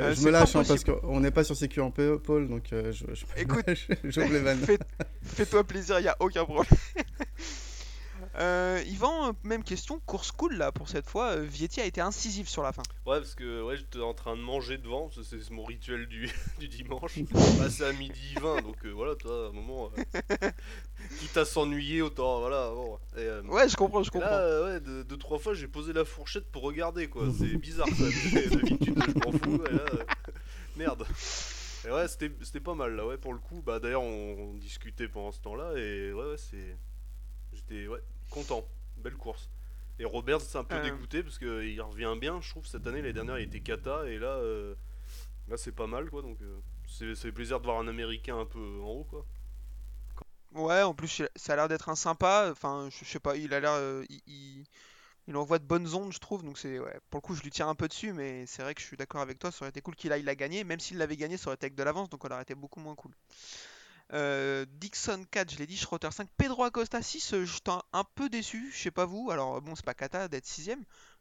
Euh, je me lâche hein, parce qu'on n'est pas sur CQ en Paul, donc euh, je, je, Écoute, (laughs) vannes. Fais- Fais-toi plaisir, il a aucun problème. (laughs) Euh, Yvan, même question, course cool là pour cette fois. euh, Vietti a été incisif sur la fin. Ouais, parce que ouais, j'étais en train de manger devant, c'est mon rituel du, (laughs) du dimanche. (laughs) C'est à midi 20, donc euh, voilà, toi, à un moment, euh, (laughs) quitte à s'ennuyer, autant, voilà, bon. Et, euh, Ouais, je comprends, je là, comprends. euh, ouais, deux, deux, trois fois, j'ai posé la fourchette pour regarder, quoi. C'est bizarre, ça. D'habitude, je m'en fous, et là, merde. Et ouais, c'était c'était pas mal, là, ouais, pour le coup. Bah, d'ailleurs, on, on discutait pendant ce temps-là, et ouais, ouais, c'est. J'étais, ouais, content. Belle course. Et Robert, c'est un peu Euh. dégoûté parce qu'il revient bien, je trouve, cette année. L'année dernière, il était cata, et là, euh, là c'est pas mal, quoi. Donc, euh, c'est c'est plaisir de voir un américain un peu en haut, quoi. Ouais, en plus, ça a l'air d'être un sympa. Enfin, je je sais pas, il a l'air. euh, il, il- il envoie de bonnes ondes, je trouve. Donc, c'est. Ouais, pour le coup, je lui tire un peu dessus, mais c'est vrai que je suis d'accord avec toi. Ça aurait été cool qu'il aille la gagner. Même s'il l'avait gagné, ça aurait été avec de l'avance, donc on aurait été beaucoup moins cool. Euh, Dixon 4, je l'ai dit, Schroeter 5, Pedro Acosta 6, euh, j'étais un, un peu déçu, je sais pas vous, alors bon c'est pas cata d'être 6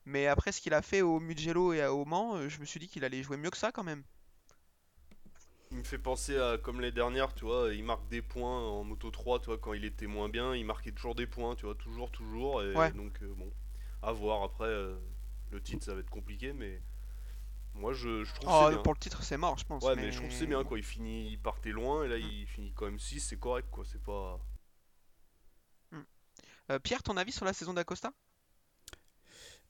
mais après ce qu'il a fait au Mugello et à au Mans, euh, je me suis dit qu'il allait jouer mieux que ça quand même. Il me fait penser à comme les dernières, tu vois, il marque des points en Moto 3, tu vois, quand il était moins bien, il marquait toujours des points, tu vois, toujours, toujours, et Ouais. donc euh, bon, à voir. Après, euh, le titre ça va être compliqué, mais moi je, je trouve Oh, c'est bien. pour le titre c'est mort je pense. Ouais, mais... je trouve que c'est bien, quoi, il finit, il partait loin, et là il finit quand même 6, c'est correct, quoi, c'est pas... Euh, Pierre, ton avis sur la saison d'Acosta?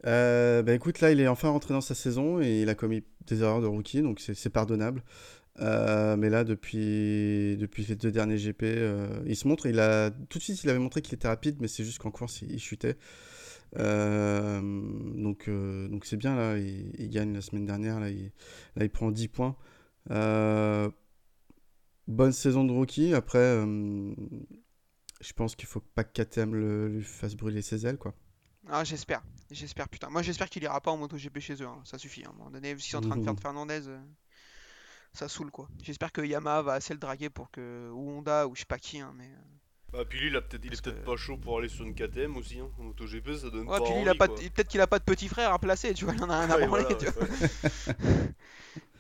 Euh, bah écoute, là, il est enfin rentré dans sa saison et il a commis des erreurs de rookie, donc c'est c'est pardonnable. Euh, mais là, depuis, depuis les deux derniers GP, euh, il se montre, il a, tout de suite, il avait montré qu'il était rapide, mais c'est juste qu'en course, il, il chutait. Euh, donc, euh, donc c'est bien, là, il, il gagne la semaine dernière, là, il, là, il prend 10 points. Euh, bonne saison de rookie, après, je pense qu'il faut pas que KTM le, lui fasse brûler ses ailes, quoi. Ah j'espère, j'espère putain. Moi j'espère qu'il ira pas en MotoGP chez eux, hein. Ça suffit. hein. À un moment donné, sont en train de faire de (laughs) Fernandez, euh, ça saoule quoi. J'espère que Yamaha va assez le draguer pour que... Ou Honda, ou je sais pas qui, hein, mais... Bah, puis lui, il, a peut-être, il est peut-être pas chaud pour aller sur une KTM aussi, hein, en MotoGP, ça donne Ouais, pas puis lui, il a envie, pas de- quoi. il- peut-être qu'il a pas de petit frère à placer, tu vois, il en a rien à Ouais, branler, voilà, tu vois. (laughs)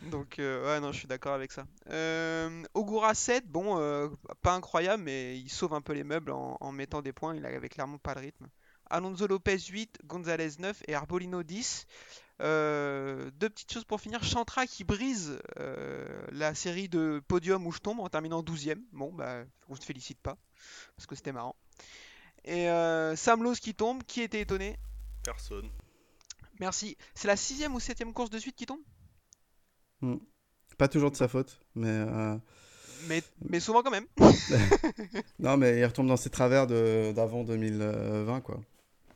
Donc, euh, ouais, non, je suis d'accord avec ça. Euh, Ogura 7, bon, euh, pas incroyable, mais il sauve un peu les meubles en, en mettant des points, il avait clairement pas le rythme. Alonso Lopez 8, Gonzalez 9 et Arbolino 10. Euh, deux petites choses pour finir. Chantra qui brise euh, la série de podium où je tombe en terminant 12ème. Bon, bah, on se félicite pas, parce que c'était marrant. Et euh, Sam Lowe qui tombe, qui était étonné? Personne. Merci. C'est la sixième ou septième course de suite qui tombe? Pas toujours de sa faute, mais euh, mais, mais souvent quand même. (laughs) non, mais il retombe dans ses travers de- d'avant 2020, quoi.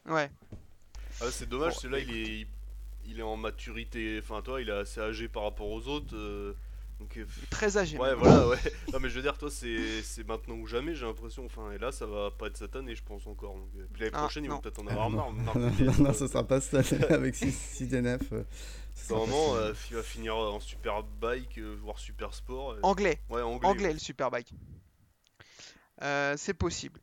Ouais. Ah, c'est dommage, Bon, c'est là il est, il est en maturité, enfin toi il est assez âgé par rapport aux autres. euh, donc, euh, Très âgé. ouais, voilà, ouais. Non, mais je veux dire, toi c'est c'est maintenant ou jamais, j'ai l'impression. Enfin, et là ça va pas être cette année, je pense encore. Donc, euh, puis l'année Ah, prochaine, ils vont non. peut-être en avoir marre. (laughs) marre non, non, non, ce sera pas année (laughs) avec 6 DNF. euh, ce sera pas Normalement, euh, il va finir en super bike, euh, voire super sport. euh, Anglais. Ouais, anglais. Anglais, ouais. le Superbike. Euh, c'est possible.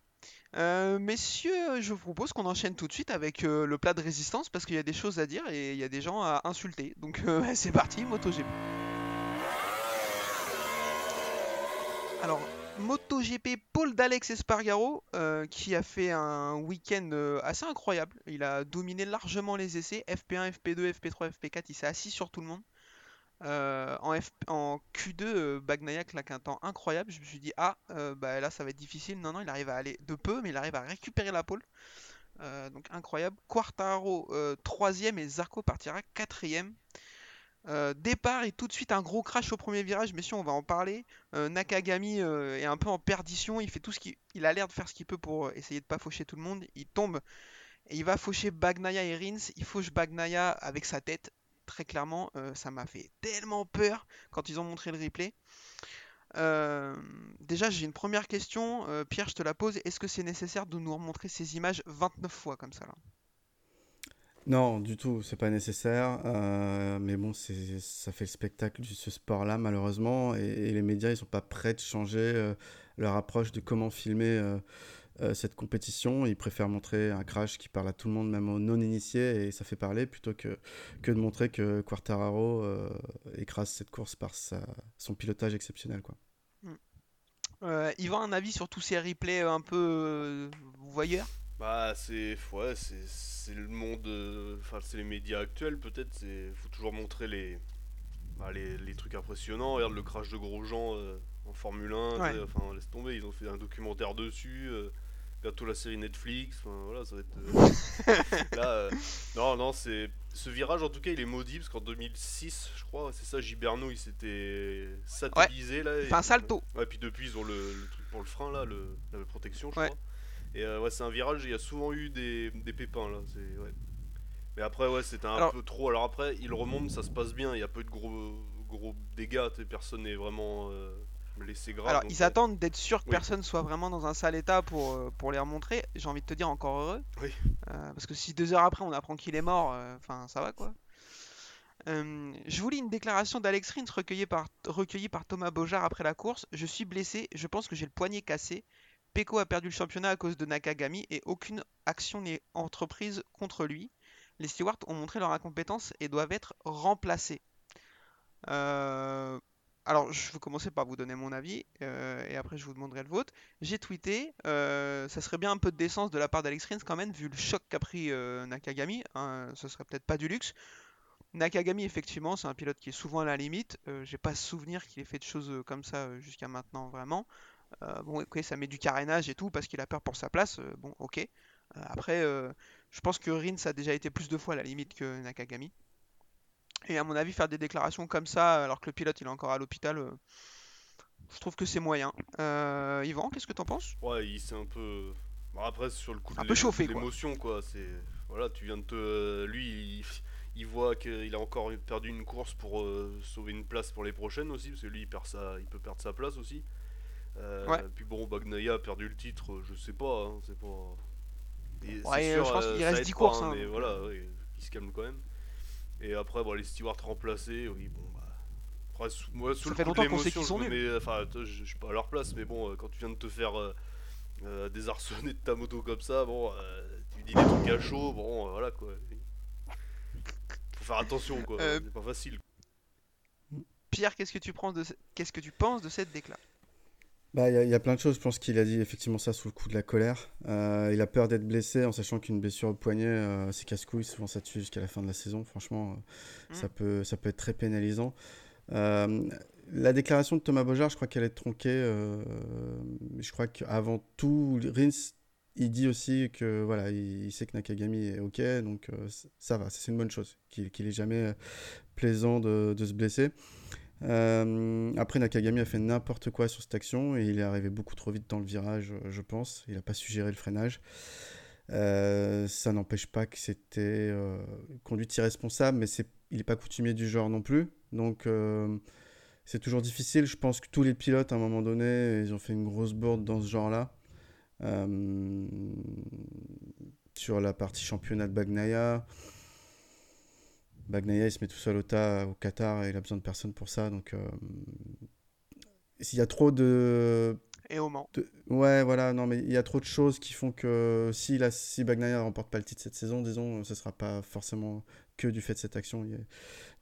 Euh, messieurs, je vous propose qu'on enchaîne tout de suite avec euh, le plat de résistance parce qu'il y a des choses à dire et il y a des gens à insulter. Donc euh, (laughs) c'est parti, MotoGP. Alors, MotoGP, Paul d'Alex Espargaro, euh, qui a fait un week-end assez incroyable. Il a dominé largement les essais, FP1, FP2, FP3, FP4, il s'est assis sur tout le monde. Euh, en, F- en Q2, euh, Bagnaia claque un temps incroyable. Je me suis dit, ah, euh, bah là ça va être difficile. Non, non, il arrive à aller de peu, mais il arrive à récupérer la pole. Donc incroyable. Quartaro troisième et Zarco partira quatrième. Départ et tout de suite un gros crash au premier virage, messieurs, on va en parler. Nakagami est un peu en perdition, il fait tout ce qu'il il a l'air de faire ce qu'il peut pour essayer de pas faucher tout le monde. Il tombe et il va faucher Bagnaia et Rins. Il fauche Bagnaia avec sa tête, très clairement. Euh, ça m'a fait tellement peur quand ils ont montré le replay. Euh, déjà, j'ai une première question. Euh, Pierre, je te la pose. Est-ce que c'est nécessaire de nous remontrer ces images 29 fois comme ça là? Non, du tout, c'est pas nécessaire. mais bon, ça fait le spectacle de ce sport-là, malheureusement. Et, et les médias, ils sont pas prêts de changer leur approche de comment filmer euh, cette compétition. Ils préfèrent montrer un crash qui parle à tout le monde, même aux non-initiés, et ça fait parler, plutôt que, que de montrer que Quartararo euh, écrase cette course par sa, son pilotage exceptionnel, quoi. Euh, Yvan, un avis sur tous ces replays euh, un peu euh, voyeurs Bah c'est ouais, c'est c'est le monde euh, enfin c'est les médias actuels peut-être, c'est faut toujours montrer les bah, les, les trucs impressionnants, regarde le crash de Grosjean euh, en Formule 1, Ouais. enfin laisse tomber, ils ont fait un documentaire dessus, euh, bientôt la série Netflix, enfin voilà, ça va être euh, (laughs) là euh, non non, c'est ce virage en tout cas, il est maudit parce qu'en 2006, je crois, c'est ça Giberno, il s'était satellisé là Il et- salto. Ouais, puis depuis, ils ont le, le truc pour le frein, là, le, la protection, je Ouais. crois. Et euh, ouais, c'est un virage, il y a souvent eu des, des pépins, là. C'est, ouais. Mais après, ouais, c'était un Alors- peu trop. Alors après, il remonte, ça se passe bien, il y a peu de gros, gros dégâts, personne n'est vraiment euh, blessé grave. Alors, ils ouais. attendent d'être sûrs que Oui. personne soit vraiment dans un sale état pour, euh, pour les remontrer. J'ai envie de te dire encore heureux. Oui. Euh, parce que si deux heures après on apprend qu'il est mort, euh, enfin ça va quoi. Euh, je vous lis une déclaration d'Alex Rins recueillie par, recueillie par Thomas Bojar après la course. Je suis blessé, je pense que j'ai le poignet cassé. Peko a perdu le championnat à cause de Nakagami et aucune action n'est entreprise contre lui. Les stewards ont montré leur incompétence et doivent être remplacés. Euh, alors, je vais commencer par vous donner mon avis euh, et après je vous demanderai le vôtre. J'ai tweeté, euh, ça serait bien un peu de décence de la part d'Alex Rins quand même, vu le choc qu'a pris euh, Nakagami. hein, ce serait peut-être pas du luxe. Nakagami, effectivement, c'est un pilote qui est souvent à la limite. J'ai pas souvenir qu'il ait fait de choses comme ça jusqu'à maintenant, vraiment. Bon, ok, ça met du carénage et tout parce qu'il a peur pour sa place. bon, ok. Après, je pense que Rins a déjà été plus de fois à la limite que Nakagami. Et à mon avis, faire des déclarations comme ça alors que le pilote il est encore à l'hôpital, euh, je trouve que c'est moyen. Euh, Yvan, qu'est-ce que t'en penses? Ouais, il s'est un peu. Bon, après, c'est sur le coup de peu chauffé, quoi. l'émotion, quoi. C'est. Voilà, tu viens de te. Lui, il, il voit qu'il a encore perdu une course pour euh, sauver une place pour les prochaines aussi, parce que lui, il, perd sa... il peut perdre sa place aussi. Euh, Ouais. Puis bon, Bagnaia a perdu le titre, je sais pas, hein, c'est pas. Et Ouais, je pense qu'il reste aide 10 pas, courses, hein, hein, mais donc, voilà, ouais, il se calme quand même. Et après, bon, les stewards remplacés, oui, bon, bah. Après, sous, moi, sous Ça le fait coup longtemps qu'on sait l'émotion, qu'ils sont mets- Enfin, je, suis pas à leur place, mais bon, euh, quand tu viens de te faire euh, euh, désarçonner de ta moto comme ça, bon, euh, tu dis des trucs à chaud, bon, voilà quoi. Faut faire attention quoi, c'est pas facile. Pierre, qu'est-ce que tu prends de ce- qu'est-ce que tu penses de cette déclaration? Bah, il y, a- il y a plein de choses. Je pense qu'il a dit effectivement ça sous le coup de la colère. Euh, il a peur d'être blessé en sachant qu'une blessure au poignet, euh, c'est casse-couille. Souvent, ça tue jusqu'à la fin de la saison. Franchement, euh, ça, Mm. peut, ça peut être très pénalisant. Euh, la déclaration de Thomas Bojar, je crois qu'elle est tronquée. euh, je crois qu'avant tout, Rins, il dit aussi que voilà, il, il sait que Nakagami est OK. Donc, euh, c- ça va. C'est une bonne chose. Qu'il qu'il est jamais euh, plaisant de, de se blesser. Euh, après, Nakagami a fait n'importe quoi sur cette action et il est arrivé beaucoup trop vite dans le virage, euh, je pense. Il n'a pas su gérer le freinage. Euh, ça n'empêche pas que c'était conduite irresponsable, mais c'est, il n'est pas coutumier du genre non plus. Donc, c'est toujours difficile. Je pense que tous les pilotes, à un moment donné, ils ont fait une grosse bourde dans ce genre-là. Sur la partie championnat de Bagnaia. Bagnaia, il se met tout seul au tas au Qatar et il a besoin de personne pour ça. Donc, euh, s'il y a trop de, Et au Mans. de- Ouais, voilà, non, mais il y a trop de choses qui font que si, la, si Bagnaia ne remporte pas le titre cette saison, disons, ce ne sera pas forcément que du fait de cette action.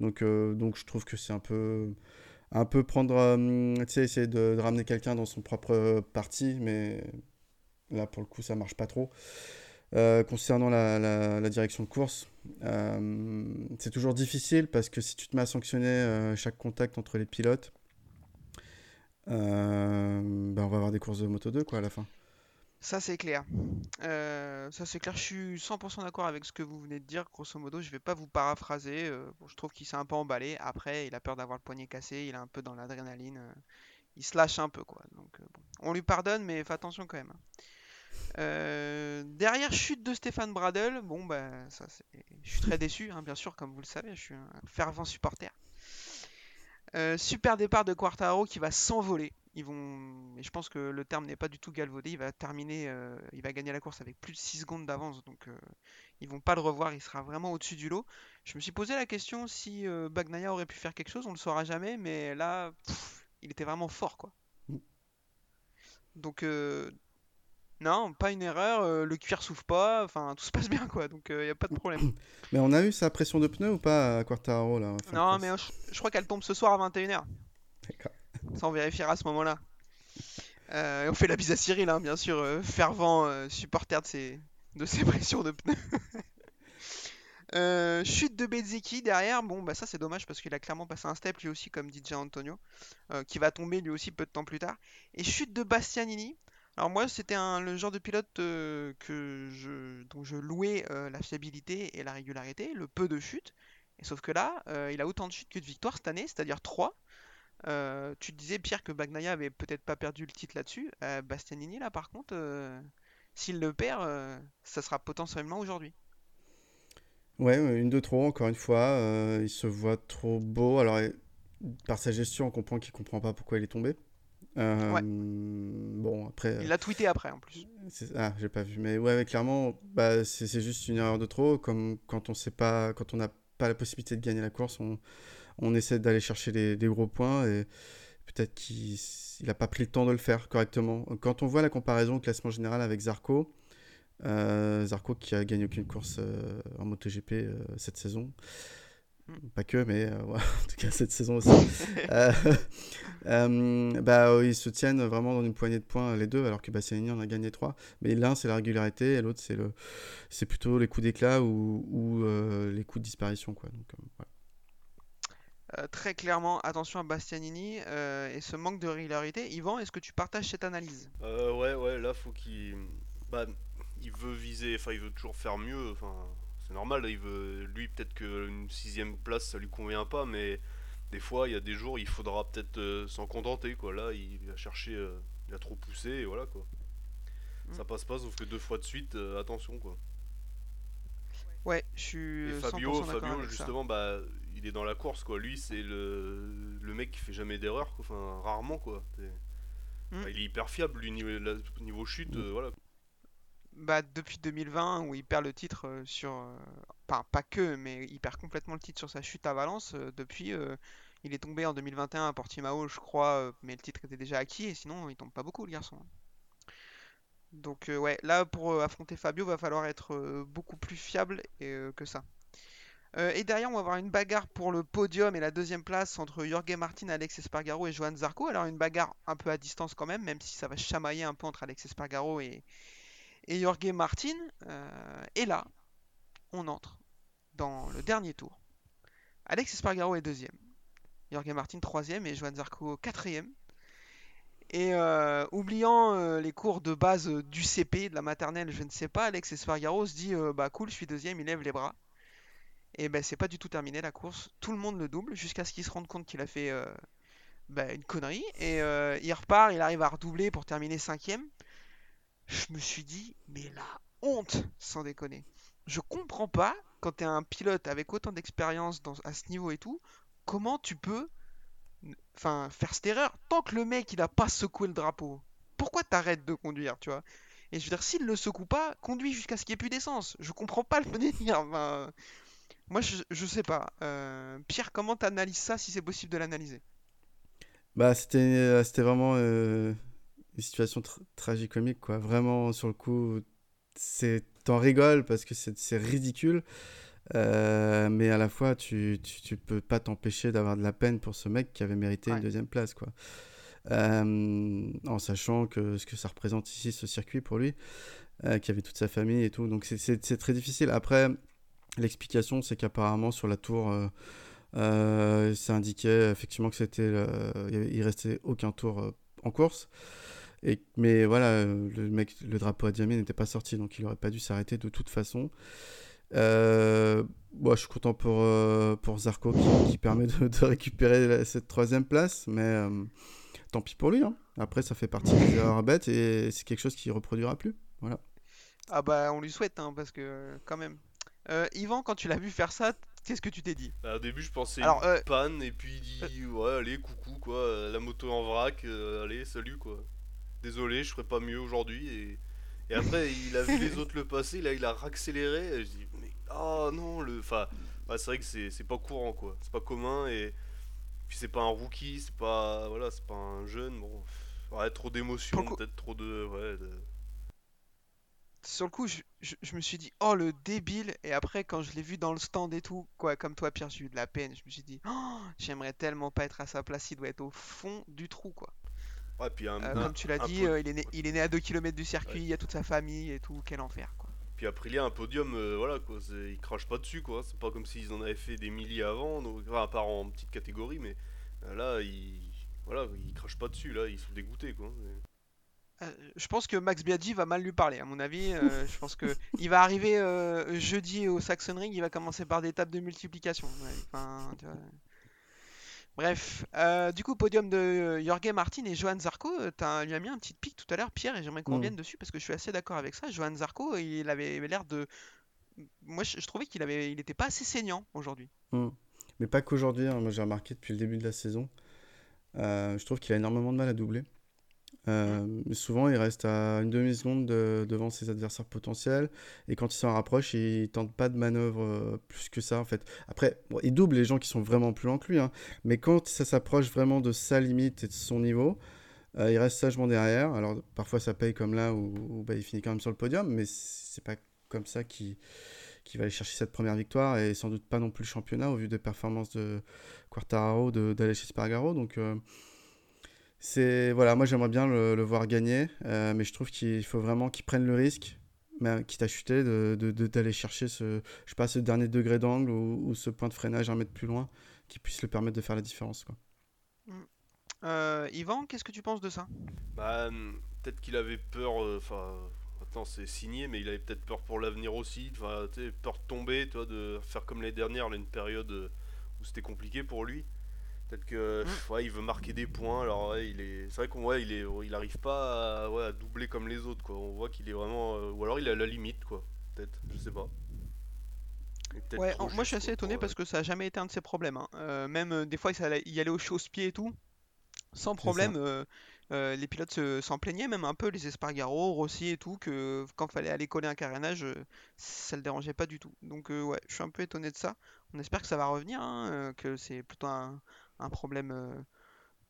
Donc, euh, donc je trouve que c'est un peu, un peu prendre, euh, tu sais, essayer de, de ramener quelqu'un dans son propre parti, mais là, pour le coup, ça marche pas trop. Concernant la, la- la direction de course, c'est toujours difficile parce que si tu te mets à sanctionner euh, chaque contact entre les pilotes, euh, ben on va avoir des courses de Moto 2 quoi à la fin. Ça c'est clair. Euh, ça c'est clair, je suis 100% d'accord avec ce que vous venez de dire, grosso modo, je vais pas vous paraphraser, euh, je trouve qu'il s'est un peu emballé, après il a peur d'avoir le poignet cassé, il est un peu dans l'adrénaline, euh, il se lâche un peu quoi, donc euh. On lui pardonne mais fais attention quand même. hein. Euh, derrière chute de Stéphane Bradel, bon bah ça c'est... Je suis très déçu, hein, bien sûr, comme vous le savez, je suis un fervent supporter. Euh, super départ de Quartaro qui va s'envoler. Ils vont, et je pense que le terme n'est pas du tout galvaudé. Il va terminer, euh, il va gagner la course avec plus de 6 secondes d'avance, donc ils vont pas le revoir. Il sera vraiment au-dessus du lot. Je me suis posé la question si Bagnaia aurait pu faire quelque chose. On le saura jamais, mais là, pff, il était vraiment fort, quoi. Mm. Donc euh, non, pas une erreur. euh, le cuir souffle pas. Enfin, tout se passe bien, quoi. Donc il y a pas de problème. (clears throat) Mais on a eu sa pression de pneus ou pas à Quartaro là Non, mais euh, je, je crois qu'elle tombe ce soir à 21h. D'accord. Ça, on vérifiera à ce moment-là. Euh, on fait la bise à Cyril, hein, bien sûr, euh, fervent euh, supporter de ses, de ses (laughs) pressions de pneus. (laughs) Euh, chute de Bezzecchi derrière, bon bah ça c'est dommage parce qu'il a clairement passé un step lui aussi comme DJ Antonio, euh, qui va tomber lui aussi peu de temps plus tard. Et chute de Bastianini. Alors moi c'était le genre de pilote euh, dont je louais euh, la fiabilité et la régularité, le peu de chutes. Et sauf que là, euh, il a autant de chutes que de victoires cette année, c'est-à-dire 3. Euh, tu disais, Pierre, que Bagnaia avait peut-être pas perdu le titre là-dessus. Bastianini, là, par contre, s'il le perd, ça sera potentiellement aujourd'hui. Ouais, une de trop, encore une fois. il se voit trop beau. Alors, par sa gestion, on comprend qu'il comprend pas pourquoi il est tombé. Euh, Ouais. Bon, après. Il l'a tweeté après, en plus. Ah, j'ai pas vu. Mais ouais, clairement, bah, c'est juste une erreur de trop. Comme quand on sait pas, quand on n'a pas la possibilité de gagner la course, on, on essaie d'aller chercher des, des gros points et peut-être qu'il il a pas pris le temps de le faire correctement. Quand on voit la comparaison au classement général avec Zarco, euh, Zarco qui a gagné aucune course euh, en MotoGP euh, cette saison. Pas que, mais euh, ouais, (laughs) en tout cas cette saison aussi. (laughs) Euh, (laughs) euh, bah, ils se tiennent vraiment dans une poignée de points les deux, alors que Bastianini en a gagné trois. Mais l'un c'est la régularité et l'autre c'est le, c'est plutôt les coups d'éclat ou, ou euh, les coups de disparition quoi. Donc, euh, voilà. Euh, très clairement, attention à Bastianini euh, et ce manque de régularité. Yvan, est-ce que tu partages cette analyse? Euh, ouais, ouais, là, faut qu'il. Bah, il veut viser, enfin, il veut toujours faire mieux, enfin, c'est normal, il veut. Lui, peut-être qu'une sixième place, ça lui convient pas, mais des fois, il y a des jours, il faudra peut-être euh, s'en contenter, quoi. Là, il a cherché, euh, il a trop poussé, et voilà, quoi. Ça passe pas, sauf que deux fois de suite, euh, attention, quoi. Ouais, je suis Et euh, Fabio, 100% d'accord Fabio avec ça. justement, bah, il est dans la course, quoi. Lui, c'est le, le mec qui fait jamais d'erreur, quoi. Enfin, rarement, quoi. Mm. Il est hyper fiable, lui, niveau, la- niveau chute, Mm. euh, voilà. Bah, depuis 2020, où il perd le titre euh, sur. euh, Enfin, pas que, mais il perd complètement le titre sur sa chute à Valence. euh, depuis, il est tombé en 2021 à Portimao, je crois, mais le titre était déjà acquis, et sinon, il tombe pas beaucoup, le garçon. Donc, euh, ouais, là, pour affronter Fabio, va falloir être beaucoup plus fiable que ça. Et derrière, on va avoir une bagarre pour le podium et la deuxième place entre Jorge Martin, Alex Espargaro et Johan Zarco. Alors, une bagarre un peu à distance quand même, même si ça va chamailler un peu entre Alex Espargaro et, et Jorge Martin. Euh, et là, on entre dans le dernier tour. Alex Espargaro est deuxième, Jorge Martin troisième et Johan Zarco quatrième. Et euh, oubliant euh, les cours de base du CP, de la maternelle, je ne sais pas, Alex Espargaro se dit bah cool, je suis deuxième, il lève les bras. Et ben c'est pas du tout terminé la course, tout le monde le double jusqu'à ce qu'il se rende compte qu'il a fait bah, une connerie. Et il repart, il arrive à redoubler pour terminer cinquième. Je me suis dit, mais la honte, sans déconner. Je comprends pas, quand t'es un pilote avec autant d'expérience à ce niveau et tout, comment tu peux faire cette erreur tant que le mec il a pas secoué le drapeau. Pourquoi t'arrêtes de conduire, tu vois? Et je veux dire, s'il le secoue pas, conduis jusqu'à ce qu'il n'y ait plus d'essence. Je comprends pas le (laughs) délire. Enfin, moi, je, sais pas. Euh, Pierre, comment t'analyses ça si c'est possible de l'analyser? Bah, c'était euh, c'était vraiment euh, une situation tr- tragicomique, quoi. Vraiment, sur le coup, c'est t'en rigoles parce que c'est ridicule, euh, mais à la fois, tu, tu, tu peux pas t'empêcher d'avoir de la peine pour ce mec qui avait mérité une deuxième place, quoi. Euh, en sachant que ce que ça représente ici, ce circuit pour lui, euh, qui avait toute sa famille et tout. Donc, c'est- très difficile. Après, l'explication, c'est qu'apparemment, sur la tour. euh, ça indiquait effectivement que c'était le- il restait aucun tour en course Et, mais voilà, le, mec, le drapeau à Diamé n'était pas sorti, donc il n'aurait pas dû s'arrêter de toute façon. Euh, je suis content pour, euh, pour Zarco qui, permet de, récupérer cette troisième place, mais euh, tant pis pour lui. Hein. Après, ça fait partie des erreurs bêtes et c'est quelque chose qui ne reproduira plus. Voilà. Ah bah, on lui souhaite, hein, parce que quand même. Yvan, quand tu l'as vu faire ça, qu'est-ce que tu t'es dit? Bah, Au début, je pensais Alors, une panne, et puis il dit Ouais, allez, coucou, quoi, la moto en vrac, allez, salut, quoi. Désolé, je ferai pas mieux aujourd'hui. Et... et après, il a vu (laughs) les autres le passer, là, il a raccéléré. Et je dis oh non, le. Enfin, bah, c'est vrai que c'est pas courant, quoi. C'est pas commun et. Puis c'est pas un rookie, c'est pas. Voilà, c'est pas un jeune. Bon. Ouais, trop d'émotions, peut-être trop de. Ouais, Sur le coup, je, je, me suis dit, oh le débile. Et après, quand je l'ai vu dans le stand et tout, quoi, comme toi, Pierre, j'ai eu de la peine. Je me suis dit, oh, j'aimerais tellement pas être à sa place. Il doit être au fond du trou, quoi. Ouais, puis euh, comme tu l'as dit, euh, il, est né, il est né à 2 km du circuit, il y a toute sa famille et tout. Quel enfer, quoi. Puis Aprilia, un podium, euh, voilà quoi, ils crachent pas dessus quoi. C'est pas comme s'ils en avaient fait des milliers avant, donc, enfin, à part en petite catégorie, mais euh, là, ils, voilà, ils crachent pas dessus, là, ils sont dégoûtés quoi. Euh, je pense que Max Biaggi va mal lui parler, à mon avis. je pense que il va arriver jeudi au Saxon Ring, il va commencer par des tables de multiplication. enfin, tu vois. Bref, euh, du coup, podium de euh, Jorge Martin et Johan Zarco. Euh, tu lui as mis un petit pic tout à l'heure, Pierre, et j'aimerais qu'on mm. vienne dessus parce que je suis assez d'accord avec ça. Johan Zarco, il avait l'air de. Moi, je, trouvais qu'il avait, il n'était pas assez saignant aujourd'hui. Mm. Mais pas qu'aujourd'hui. Hein. Moi, j'ai remarqué depuis le début de la saison. je trouve qu'il a énormément de mal à doubler. Euh, souvent, il reste à une demi-seconde devant ses adversaires potentiels. Et quand il s'en rapproche, il tente pas de manœuvre euh, plus que ça, en fait. Après, il double les gens qui sont vraiment plus lents que lui. Hein. mais quand ça s'approche vraiment de sa limite et de son niveau, euh, il reste sagement derrière. Alors, parfois, ça paye comme là où, bah, il finit quand même sur le podium. Mais c'est pas comme ça qu'il va aller chercher cette première victoire. Et sans doute pas non plus le championnat au vu des performances de Quartararo, d'Alexis Spargaro. Donc c'est voilà, moi j'aimerais bien le, voir gagner, euh, mais je trouve qu'il faut vraiment qu'il prenne le risque, mais quitte à chuter, d'aller de, de, chercher ce, je sais pas, ce dernier degré d'angle ou, ce point de freinage un mètre plus loin qui puisse le permettre de faire la différence. Quoi. Mm. Euh, Yvan, qu'est-ce que tu penses de ça? Bah, hum, Peut-être qu'il avait peur, euh, enfin, maintenant c'est signé, mais il avait peut-être peur pour l'avenir aussi, peur de tomber, toi, de faire comme l'année dernière, une période où c'était compliqué pour lui. Peut-être que ouais, il veut marquer des points. Alors ouais, il est, c'est vrai qu'on ouais, il est, il arrive pas à, ouais, à, doubler comme les autres quoi. On voit qu'il est vraiment, euh, ou alors il est à la limite quoi. Peut-être, je sais pas. Ouais, moi je suis assez étonné parce que ça a jamais été un de ses problèmes. Hein. Euh, même euh, des fois il allait, il allait au chausse-pied et tout, sans problème. les pilotes s'en plaignaient même un peu, les Espargaro, Rossi et tout, que quand il fallait aller coller un carénage, ça le dérangeait pas du tout. Donc ouais, je suis un peu étonné de ça. On espère que ça va revenir, hein, que c'est plutôt un, un problème euh,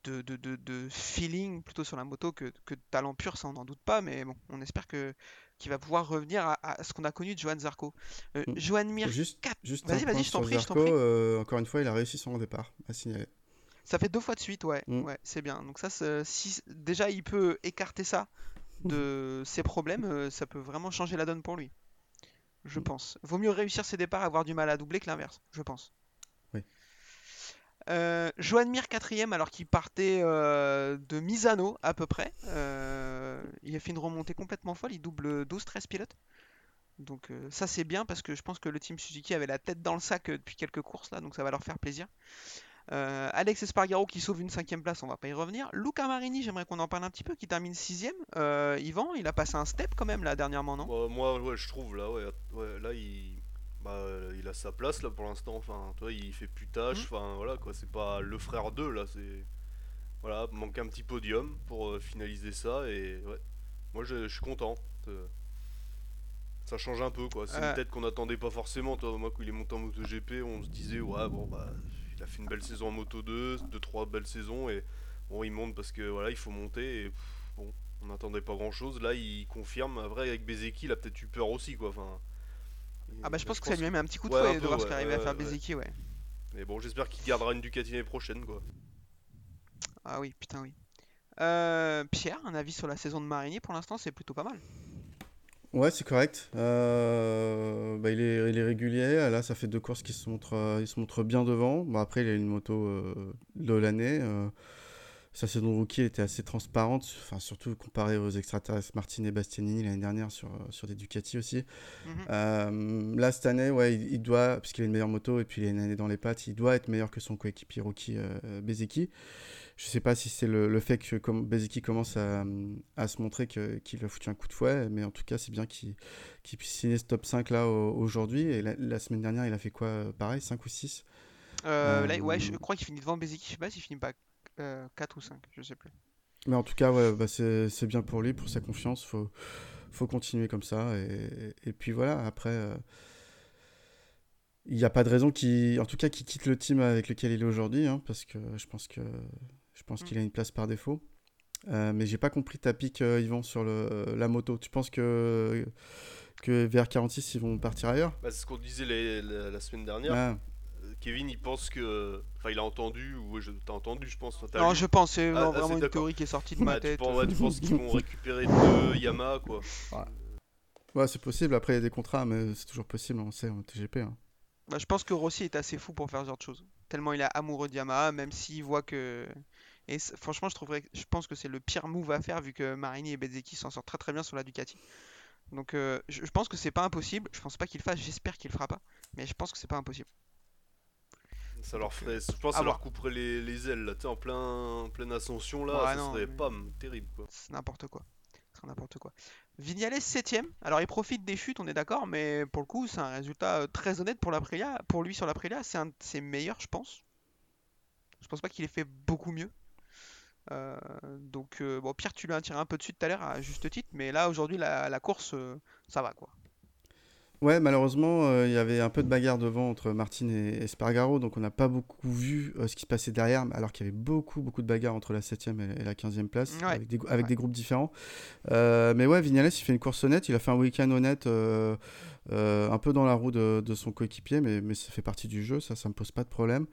de, de, de, feeling plutôt sur la moto que, que de talent pur, ça on n'en doute pas, mais bon, on espère que qu'il va pouvoir revenir à, ce qu'on a connu de Johan Zarco. Euh, mm. Johan Mir, juste, vas-y, vas-y, je t'en prie, je t'en prie. Euh, encore une fois, il a réussi son départ à signaler. Ça fait deux fois de suite, ouais, mm. ouais, c'est bien. Donc ça, si déjà il peut écarter ça de (laughs) ses problèmes, ça peut vraiment changer la donne pour lui. Je mm. pense. Vaut mieux réussir ses départs, avoir du mal à doubler que l'inverse, je pense. Euh, Joan Mir quatrième alors qu'il partait euh, de Misano à peu près. Euh, il a fait une remontée complètement folle, il double 12-13 pilotes. Donc euh, ça c'est bien parce que je pense que le team Suzuki avait la tête dans le sac depuis quelques courses là, donc ça va leur faire plaisir. Alex Espargaro qui sauve une cinquième place, on va pas y revenir. Luca Marini, j'aimerais qu'on en parle un petit peu, qui termine sixième. Yvan, il a passé un step quand même là dernièrement, non? Bah, Moi, je trouve là, ouais, là il bah, euh, il a sa place là pour l'instant. Enfin, toi, il fait plus tâche. Mmh. Enfin, voilà quoi. C'est pas le frère 2 là. C'est voilà, manque un petit podium pour euh, finaliser ça. Et ouais, moi je, suis content. Ça change un peu quoi. C'est une tête qu'on attendait pas forcément. Toi, moi, quand il est monté en MotoGP, on se disait ouais bon bah il a fait une belle saison en Moto 2, deux trois belles saisons et bon il monte parce que voilà il faut monter et bon on n'attendait pas grand chose. Là il confirme. Vrai avec Bezeki il a peut-être eu peur aussi quoi. Enfin ah bah je pense que ça lui a mis un petit coup de fouet de voir ce qu'arrivait à faire Bezeki, ouais. Mais bon, j'espère qu'il gardera une Ducati l'année prochaine, quoi. Ah oui, putain, oui. Euh, Pierre, un avis sur la saison de Marini pour l'instant, c'est plutôt pas mal. Ouais, c'est correct. Euh, bah, il, est, il, est, régulier. Là, ça fait deux courses qui se montrent, euh, il se montre bien devant. Bon, après, il a une moto de l'année. Sa saison rookie était assez transparente, enfin, surtout comparé aux extraterrestres Martin et Bastianini l'année dernière sur, sur des Ducati aussi. Mhm. Euh, là, cette année, ouais, il, il doit, puisqu'il a une meilleure moto et puis il a une année dans les pattes, il doit être meilleur que son coéquipier rookie euh, Bezeki. Je sais pas si c'est le, le fait que comme Bezeki commence à, à se montrer que- qu'il a foutu un coup de fouet, mais en tout cas, c'est bien qu'il qu'il puisse signer ce top 5 là au- aujourd'hui. Et la, la semaine dernière, il a fait quoi euh, Pareil, 5 ou 6 Euh, là, ouais, Euh, je crois qu'il finit devant Beziki. Je sais pas s'il finit pas euh, 4 ou 5, je sais plus. Mais en tout cas, ouais, bah, c'est bien pour lui, pour sa confiance. Faut, faut continuer comme ça. Et, et puis voilà, après, euh, il n'y a pas de raison qu'il, en tout cas, qu'il quitte le team avec lequel il est aujourd'hui, hein, parce que je pense que je pense Mm. qu'il a une place par défaut. Euh, mais j'ai pas compris ta pique, euh, Yvan, sur le, la moto. Tu penses que que VR46 ils vont partir ailleurs? Bah, c'est ce qu'on disait les- la, la semaine dernière. Ah, Euh, Kevin, il pense que. Enfin, il a entendu, ou je... t'as entendu, je pense. toi, t'as Non, lu. je pense, c'est Ah, ah, vraiment c'est une théorie qui est sortie de Bah, ma tu, tête. penses, ouais, tu penses qu'ils vont (laughs) récupérer deux Yamaha, quoi. Ouais, c'est possible. Après, il y a des contrats, mais c'est toujours possible, on sait, en TGP. hein. Bah, je pense que Rossi est assez fou pour faire ce genre de choses. Tellement il est amoureux de Yamaha, même s'il voit que. Et franchement, je trouverais, je pense que c'est le pire move à faire vu que Marini et Bezzecchi s'en sortent très très bien sur la Ducati. Donc, euh, je, je pense que c'est pas impossible. Je pense pas qu'il le fasse. J'espère qu'il le fera pas. Mais je pense que c'est pas impossible. Ça leur ferait. Je pense que à ça leur couperait les, les ailes, là. Tu en plein, en pleine ascension, là. Ouais, ça non, serait mais- pam, terrible, quoi. C'est n'importe quoi. C'est n'importe quoi. Vignales 7ème. Alors il profite des chutes, on est d'accord, mais pour le coup, c'est un résultat euh, très honnête pour l'Aprilia. Pour lui sur l'Aprilia, c'est un de ses meilleurs, je pense. Je pense pas qu'il ait fait beaucoup mieux. Euh, donc, euh, bon, Pierre, tu lui as tiré un peu dessus tout à l'heure à juste titre, mais là aujourd'hui, la, la course, euh, ça va quoi. Ouais, malheureusement, euh, il y avait un peu de bagarre devant entre Martin et Espargaro, donc on n'a pas beaucoup vu euh, ce qui se passait derrière, alors qu'il y avait beaucoup, beaucoup de bagarres entre la 7e et, et la 15e place, Ouais. avec, des, avec Ouais. des groupes différents. Euh, mais ouais, Vignales, il fait une course honnête, il a fait un week-end honnête, un peu dans la roue de, de son coéquipier, mais, mais ça fait partie du jeu, ça, ça me pose pas de problème.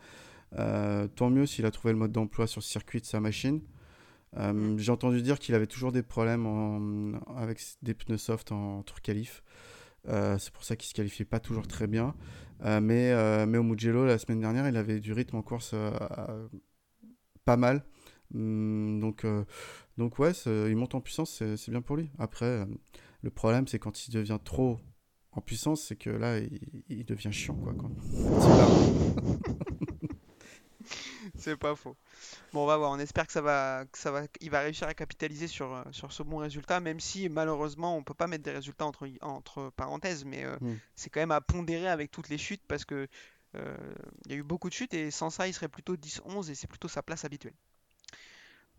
Tant mieux s'il a trouvé le mode d'emploi sur le circuit de sa machine. Mm. J'ai entendu dire qu'il avait toujours des problèmes en- avec des pneus soft en tour qualif. Euh, c'est pour ça qu'il se qualifiait pas toujours très bien. Euh, mais, euh, mais au Mugello, la semaine dernière, il avait du rythme en course pas mal. Hum, donc, donc ouais, il monte en puissance, c'est bien pour lui. Après, le problème, c'est quand il devient trop en puissance, c'est que là, il, il devient chiant. Quoi, quand... (laughs) C'est pas faux. Bon, on va voir. On espère que ça va, que ça va, il va réussir à capitaliser sur, euh, sur ce bon résultat, même si malheureusement on peut pas mettre des résultats entre, entre parenthèses, mais euh, Mm. c'est quand même à pondérer avec toutes les chutes parce que euh, il y a eu beaucoup de chutes et sans ça il serait plutôt 10-11 et c'est plutôt sa place habituelle.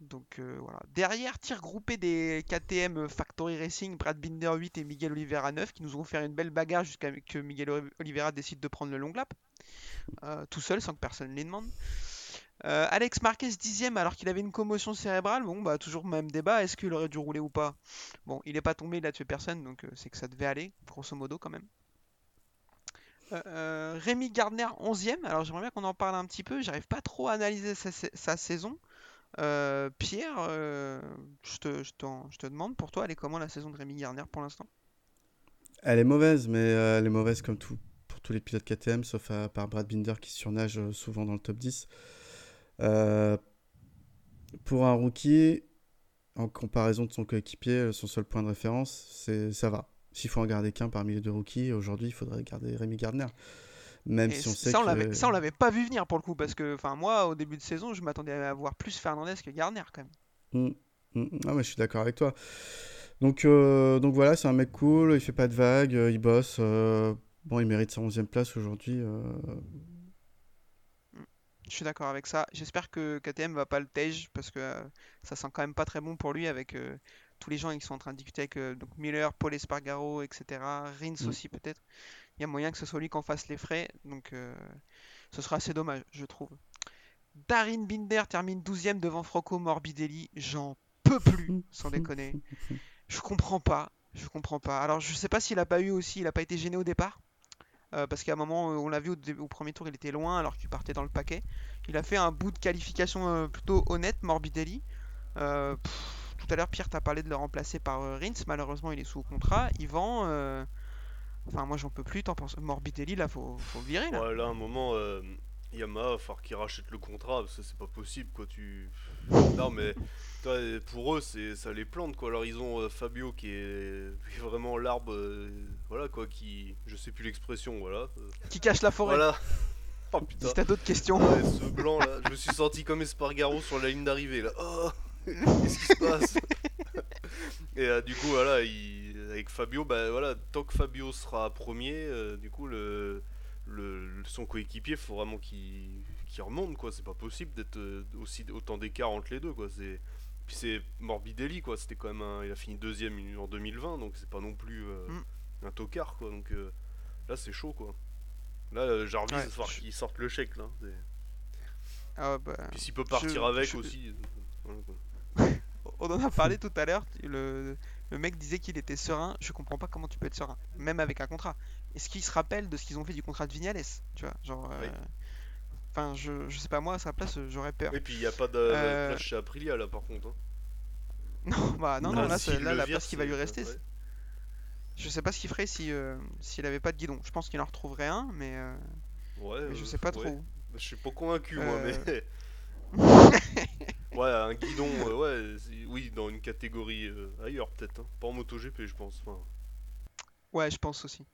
Donc euh, voilà. Derrière, tir groupé des KTM Factory Racing, Brad Binder 8 et Miguel Oliveira 9 qui nous ont fait une belle bagarre jusqu'à que Miguel Oliveira décide de prendre le long lap euh, tout seul sans que personne ne les demande. Euh, Alex Marquez dixième alors qu'il avait une commotion cérébrale. Bon, bah toujours même débat. Est-ce qu'il aurait dû rouler ou pas? Bon, il est pas tombé, il a tué personne, donc euh, c'est que ça devait aller, grosso modo quand même. Euh, Rémi Gardner 11ème. Alors j'aimerais bien qu'on en parle un petit peu. J'arrive pas trop à analyser sa, sa- sa saison. Pierre, je te, demande pour toi, elle est comment la saison de Rémi Gardner pour l'instant? Elle est mauvaise, mais elle est mauvaise comme tout, pour tous les pilotes KTM, sauf à part Brad Binder qui surnage souvent dans le top 10. Euh, pour un rookie, en comparaison de son coéquipier, euh, son seul point de référence, c'est ça va. S'il faut en garder qu'un parmi les deux rookies, aujourd'hui, il faudrait garder Rémi Gardner. Même Et si on sait ça, on que... l'avait, ça, on l'avait pas vu venir pour le coup, parce que moi, au début de saison, je m'attendais à voir plus Fernandez que Gardner quand même. Mm, mm, Ah, mais je suis d'accord avec toi. Donc, euh, donc voilà, c'est un mec cool, il fait pas de vagues, euh, il bosse. euh, bon, il mérite sa 11e place aujourd'hui. Je suis d'accord avec ça. J'espère que KTM va pas le tège parce que euh, ça sent quand même pas très bon pour lui avec euh, tous les gens qui sont en train de discuter avec euh, donc Miller, Paul Espargaro, etc. Rins Mm. aussi peut-être. Il y a moyen que ce soit lui qui en fasse les frais, donc ce sera assez dommage, je trouve. Darin Binder termine 12ème devant Franco Morbidelli. J'en peux plus, sans déconner. (laughs) Je comprends pas. Je comprends pas. Alors, je sais pas s'il a pas eu aussi, il a pas été gêné au départ. Euh, parce qu'à un moment, euh, on l'a vu au, au premier tour, il était loin alors qu'il partait dans le paquet. Il a fait un bout de qualification euh, plutôt honnête, Morbidelli. Tout à l'heure, Pierre t'a parlé de le remplacer par Rins. Malheureusement, il est sous contrat. Yvan, enfin, moi j'en peux plus. T'en penses Morbidelli, là, faut, faut virer là. Ouais, là, à un moment, Yamaha, va falloir qu'ils rachètent le contrat, ça c'est pas possible quoi. Tu... Non mais pour eux, c'est ça les plante quoi. Alors ils ont euh, Fabio qui est, (laughs) qui est vraiment l'arbre, euh, voilà quoi, qui. Je sais plus l'expression, voilà. euh, Qui cache la forêt. Voilà. (laughs) Oh putain. Si t'as d'autres questions. Ouais, ce blanc là, je me suis senti comme Espargaro sur la ligne d'arrivée là. Oh (laughs) Qu'est-ce qui se passe? Et euh, du coup, voilà, il- avec Fabio, bah voilà, tant que Fabio sera premier, du coup, le, son coéquipier, faut vraiment qu'il qu'il remonte quoi. C'est pas possible d'être aussi autant d'écart entre les deux quoi. C'est puis c'est Morbidelli quoi. C'était quand même un, il a fini deuxième en 2020, donc c'est pas non plus euh, Mm. un tocard quoi. Donc euh, là, c'est chaud quoi. Là, euh, Jarvis, il Ouais, va je- qu'il sorte le chèque là. C'est- Ah, bah, puis s'il peut partir Je- avec je- aussi. euh, voilà, quoi. (laughs) on en a parlé tout à l'heure. Le, le mec disait qu'il était serein. Je comprends pas comment tu peux être serein, même avec un contrat. Est-ce qu'il se rappelle de ce qu'ils ont fait du contrat de Vignales Tu vois, genre. euh, Oui. Enfin, je, je sais pas, moi à sa place, j'aurais peur. Et puis il n'y a pas de Euh, place chez Aprilia là par contre. hein. (laughs) Non, bah non, non, Là, là, la vire, place qui va lui rester. ouais. Je sais pas ce qu'il ferait si euh, s'il avait pas de guidon. Je pense qu'il en retrouverait un, mais, euh, Ouais, mais je euh, sais pas ouais. trop. Je suis pas convaincu moi, Euh. mais. (laughs) ouais, un guidon, euh, ouais, oui, dans une catégorie euh, ailleurs peut-être. hein. Pas en MotoGP, je pense. Enfin, Ouais, je pense aussi.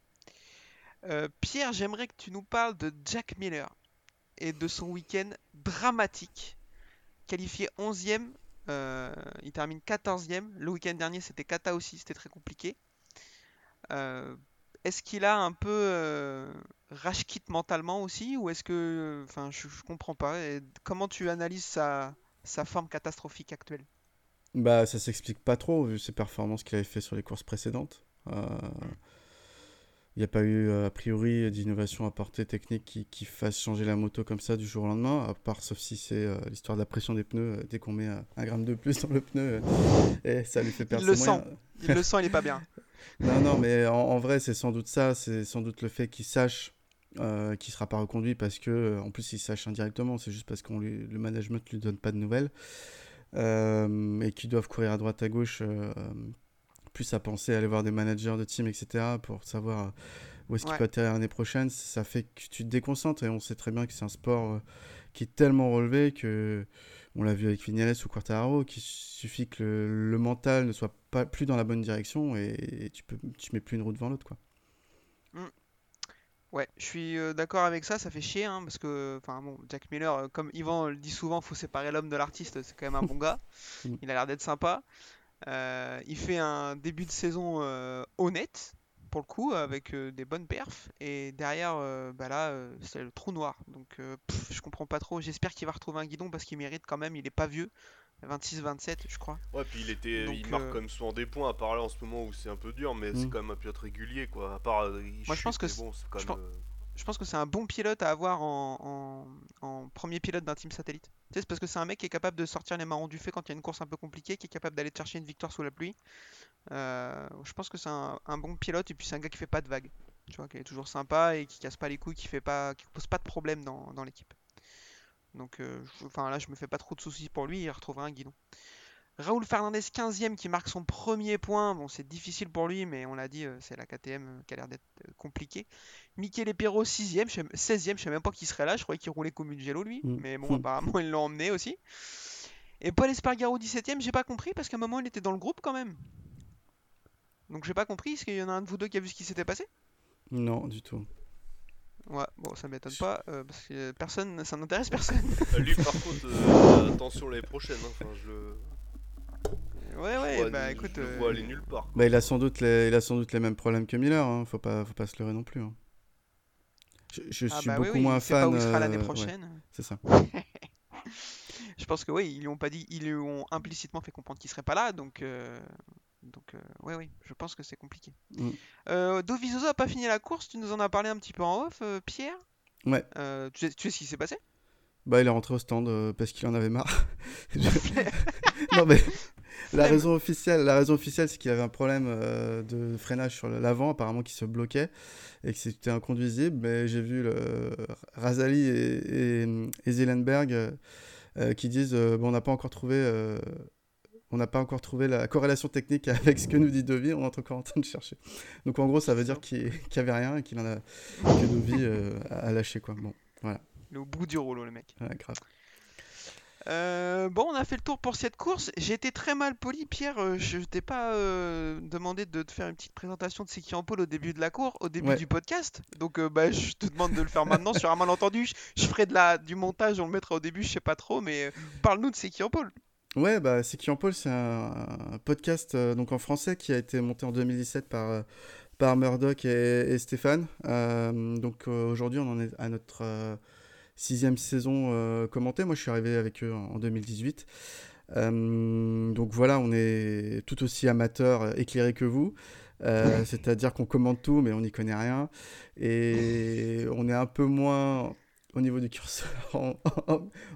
Euh, Pierre, j'aimerais que tu nous parles de Jack Miller et de son week-end dramatique. Qualifié 11e, euh, il termine 14e. Le week-end dernier, c'était Kata aussi, c'était très compliqué. Euh, est-ce qu'il a un peu euh, rage quit mentalement aussi ou est-ce que. Enfin, je, comprends pas. Comment tu analyses sa, sa forme catastrophique actuelle? Bah, ça s'explique pas trop vu ses performances qu'il avait fait sur les courses précédentes. Euh, Il n'y a pas eu, euh, a priori, d'innovation apportée technique qui, qui fasse changer la moto comme ça du jour au lendemain, à part sauf si c'est euh, l'histoire de la pression des pneus. euh, dès qu'on met euh, un gramme de plus dans le pneu, et ça lui fait perdre le ses sent. moyens. Il le sent, il est pas bien. (laughs) Non, non, mais en, en vrai, c'est sans doute ça. C'est sans doute le fait qu'il sache euh, qu'il sera pas reconduit parce que, en plus, il sache indirectement. C'est juste parce que le management lui donne pas de nouvelles euh, et qu'ils doivent courir à droite à gauche. euh, plus à penser à aller voir des managers de team, etc. pour savoir euh, où est-ce qu'il Ouais. peut atterrir l'année prochaine. Ça fait que tu te déconcentres et on sait très bien que c'est un sport euh, qui est tellement relevé que on l'a vu avec Vignales ou Quartararo, qu'il suffit que le, le mental ne soit pas plus dans la bonne direction et, et tu peux tu mets plus une roue devant l'autre quoi. Ouais, je suis euh, d'accord avec ça, ça fait chier, hein, parce que, enfin bon, Jack Miller, comme Yvan le dit souvent, faut séparer l'homme de l'artiste, c'est quand même un bon gars, (laughs) Mm. il a l'air d'être sympa. Euh, il fait un début de saison euh, honnête, pour le coup, avec euh, des bonnes perfs, et derrière, euh, bah là, euh, c'est le trou noir, donc euh, pff, je comprends pas trop, j'espère qu'il va retrouver un guidon, parce qu'il mérite quand même, il est pas vieux, 26-27 je crois. Ouais, puis il était, Donc, il marque euh, quand même souvent des points. À part là en ce moment où c'est un peu dur, mais c'est Mm. quand même un pilote régulier quoi. À part, il Moi, je pense que c'est- bon, c'est quand je même. Je pense que c'est un bon pilote à avoir en, premier pilote d'un team satellite. Tu sais, c'est parce que c'est un mec qui est capable de sortir les marrons du fait quand il y a une course un peu compliquée, qui est capable d'aller chercher une victoire sous la pluie. Euh, je pense que c'est un, bon pilote et puis c'est un gars qui fait pas de vagues. Tu vois, qui est toujours sympa et qui casse pas les couilles, qui fait pas, qui pose pas de problème dans, l'équipe. Donc, euh, là, je me fais pas trop de soucis pour lui, il retrouvera un guidon. Raoul Fernandez 15e qui marque son premier point. Bon, c'est difficile pour lui, mais on l'a dit, euh, c'est la KTM qui a l'air d'être compliquée. Michele Perro 6ème, je sais- 16ème, je sais même pas qui serait là, je croyais qu'il roulait comme une gélo lui, Mm. mais bon, apparemment ils l'ont emmené aussi. Et Paul Espargaro 17ème, j'ai pas compris parce qu'à un moment il était dans le groupe quand même. Donc j'ai pas compris, est-ce qu'il y en a un de vous deux qui a vu ce qui s'était passé? Non, du tout. Ouais, bon, ça m'étonne pas, euh, parce que personne, ça n'intéresse personne. (laughs) euh, Lui par contre, euh, attention l'année prochaine. hein. Enfin, je le. Ouais, je ouais, vois- bah je écoute. le euh, vois aller nulle part. quoi. Bah, il a sans doute les, il a sans doute les mêmes problèmes que Miller. Hein. Faut pas, faut pas se leurrer non plus. hein. Je, je ah suis bah oui, beaucoup oui, moins il sait pas fan. où il sera l'année euh, ouais, prochaine. c'est ça. (laughs) Je pense que oui, ils lui ont pas dit, ils lui ont implicitement fait comprendre qu'il serait pas là, donc euh, donc euh, ouais, oui, je pense que c'est compliqué. Mm. Euh, Dovizioso a pas fini la course, tu nous en as parlé un petit peu en off, euh, Pierre? Ouais. Tu sais, tu sais ce qui s'est passé? Bah, il est rentré au stand parce qu'il en avait marre. (laughs) (laughs) Je- non, mais la raison officielle, la raison officielle, c'est qu'il avait un problème euh, de freinage sur l'avant, apparemment qui se bloquait et que c'était inconduisible. Mais j'ai vu le Razali et, et, euh, euh, qui disent bon, on n'a pas encore trouvé. on n'a pas encore trouvé la corrélation technique (laughs) avec ce que nous dit Dovi, on est encore en train de chercher. Donc en gros, ça veut dire qu'il n'y avait rien et qu'il en a que euh, a lâché quoi. Bon, voilà. Il est au bout du rouleau, le mec. Ouais, grave. Euh, bon, on a fait le tour pour cette course. J'ai été très mal poli, Pierre. euh, Je t'ai pas euh, demandé de te faire une petite présentation de Seki en pôle au début de la cour, au début Ouais. du podcast. Donc, euh, bah, je te demande de le faire maintenant sur un malentendu. Je, je ferai de la, du montage, on le mettra au début, je sais pas trop, mais parle-nous de Seki en pôle. Ouais, bah, C'est qui en pôle, c'est un, un podcast donc en français qui a été monté en 2017 par, par Murdoch et, et Stéphane. Donc aujourd'hui, on en est à notre sixième saison euh, commentée. Moi, je suis arrivé avec eux en, en 2018. Euh, donc voilà, on est tout aussi amateurs, euh, éclairés que vous. Euh, C'est-à-dire qu'on commente tout, mais on n'y connaît rien. Et on est un peu moins au niveau du curseur, (laughs) on,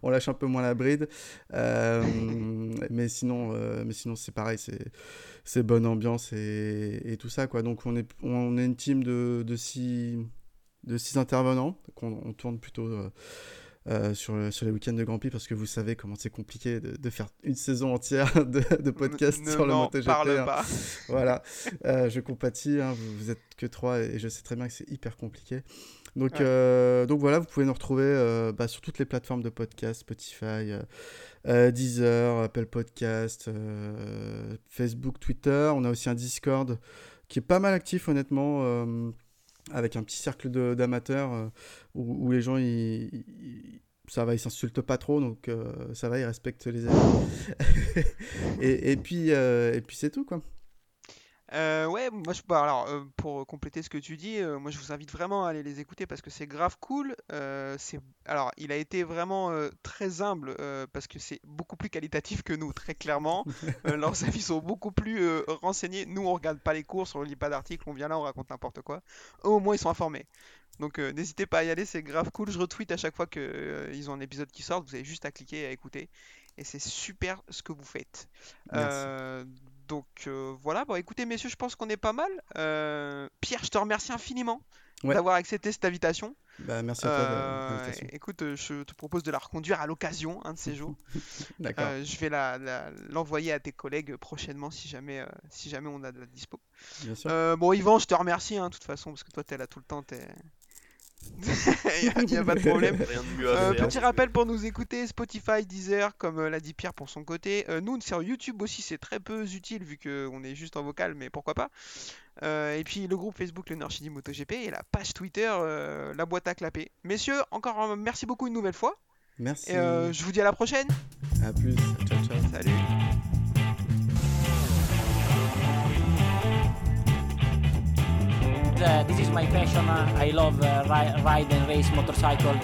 on lâche un peu moins la bride. Euh, mais sinon, euh, mais sinon c'est pareil, c'est c'est bonne ambiance et, et tout ça quoi. Donc on est on est une team de, de six de six intervenants. Donc on, tourne plutôt euh, euh, sur, le- sur les week-ends de Grand Prix parce que vous savez comment c'est compliqué de, de faire une saison entière (laughs) de, de podcast Ne sur le MotoGP. parle hein. pas. Voilà, (laughs) Euh, je compatis, hein, vous, vous êtes que trois et je sais très bien que c'est hyper compliqué. Donc, Ouais. euh, donc voilà, vous pouvez nous retrouver euh, bah, sur toutes les plateformes de podcast, Spotify, euh, Deezer, Apple Podcast, Facebook, Twitter. On a aussi un Discord qui est pas mal actif honnêtement, avec un petit cercle d'amateurs euh, où, les gens ils, ça va, ils s'insultent pas trop, donc euh, ça va, ils respectent les avis. (laughs) et, et puis, euh, et puis c'est tout quoi. Euh, ouais, moi je bah, alors euh, pour compléter ce que tu dis, euh, moi je vous invite vraiment à aller les écouter parce que c'est grave cool. euh, c'est alors il a été vraiment euh, très humble euh, parce que c'est beaucoup plus qualitatif que nous, très clairement. (laughs) Euh, leurs avis sont beaucoup plus euh, renseignés. Nous on regarde pas les courses, on lit pas d'articles, on vient là, on raconte n'importe quoi. Eux au moins ils sont informés. Donc euh, n'hésitez pas à y aller, c'est grave cool. Je retweet à chaque fois que euh, ils ont un épisode qui sort. Vous avez juste à cliquer et à écouter. Et c'est super ce que vous faites. Merci. Euh, donc euh, voilà, bon écoutez messieurs, je pense qu'on est pas mal. Euh, Pierre, je te remercie infiniment Ouais. d'avoir accepté cette invitation. Bah, merci à toi Euh, écoute, je te propose de la reconduire à l'occasion, un de ces jours. (laughs) D'accord. Je vais la- la- l'envoyer à tes collègues prochainement si jamais, si jamais on a de la dispo. Bien sûr. Bon Yvan, je te remercie hein, de toute façon parce que toi t'es là tout le temps, t'es... (laughs) Il n'y a, pas de problème. Rien de mieux à Euh, faire. petit rappel pour nous écouter, Spotify, Deezer, comme euh, l'a dit Pierre pour son côté. Euh, nous, sur YouTube aussi, c'est très peu utile vu qu'on est juste en vocal, mais pourquoi pas. Euh, et puis le groupe Facebook, le Norchidi MotoGP, et la page Twitter, euh, la boîte à clapper. Messieurs, encore euh, merci beaucoup une nouvelle fois. Merci. Et euh, je vous dis à la prochaine. À plus. Uh, this is my passion. Uh, I love uh, ri- ride and race motorcycle.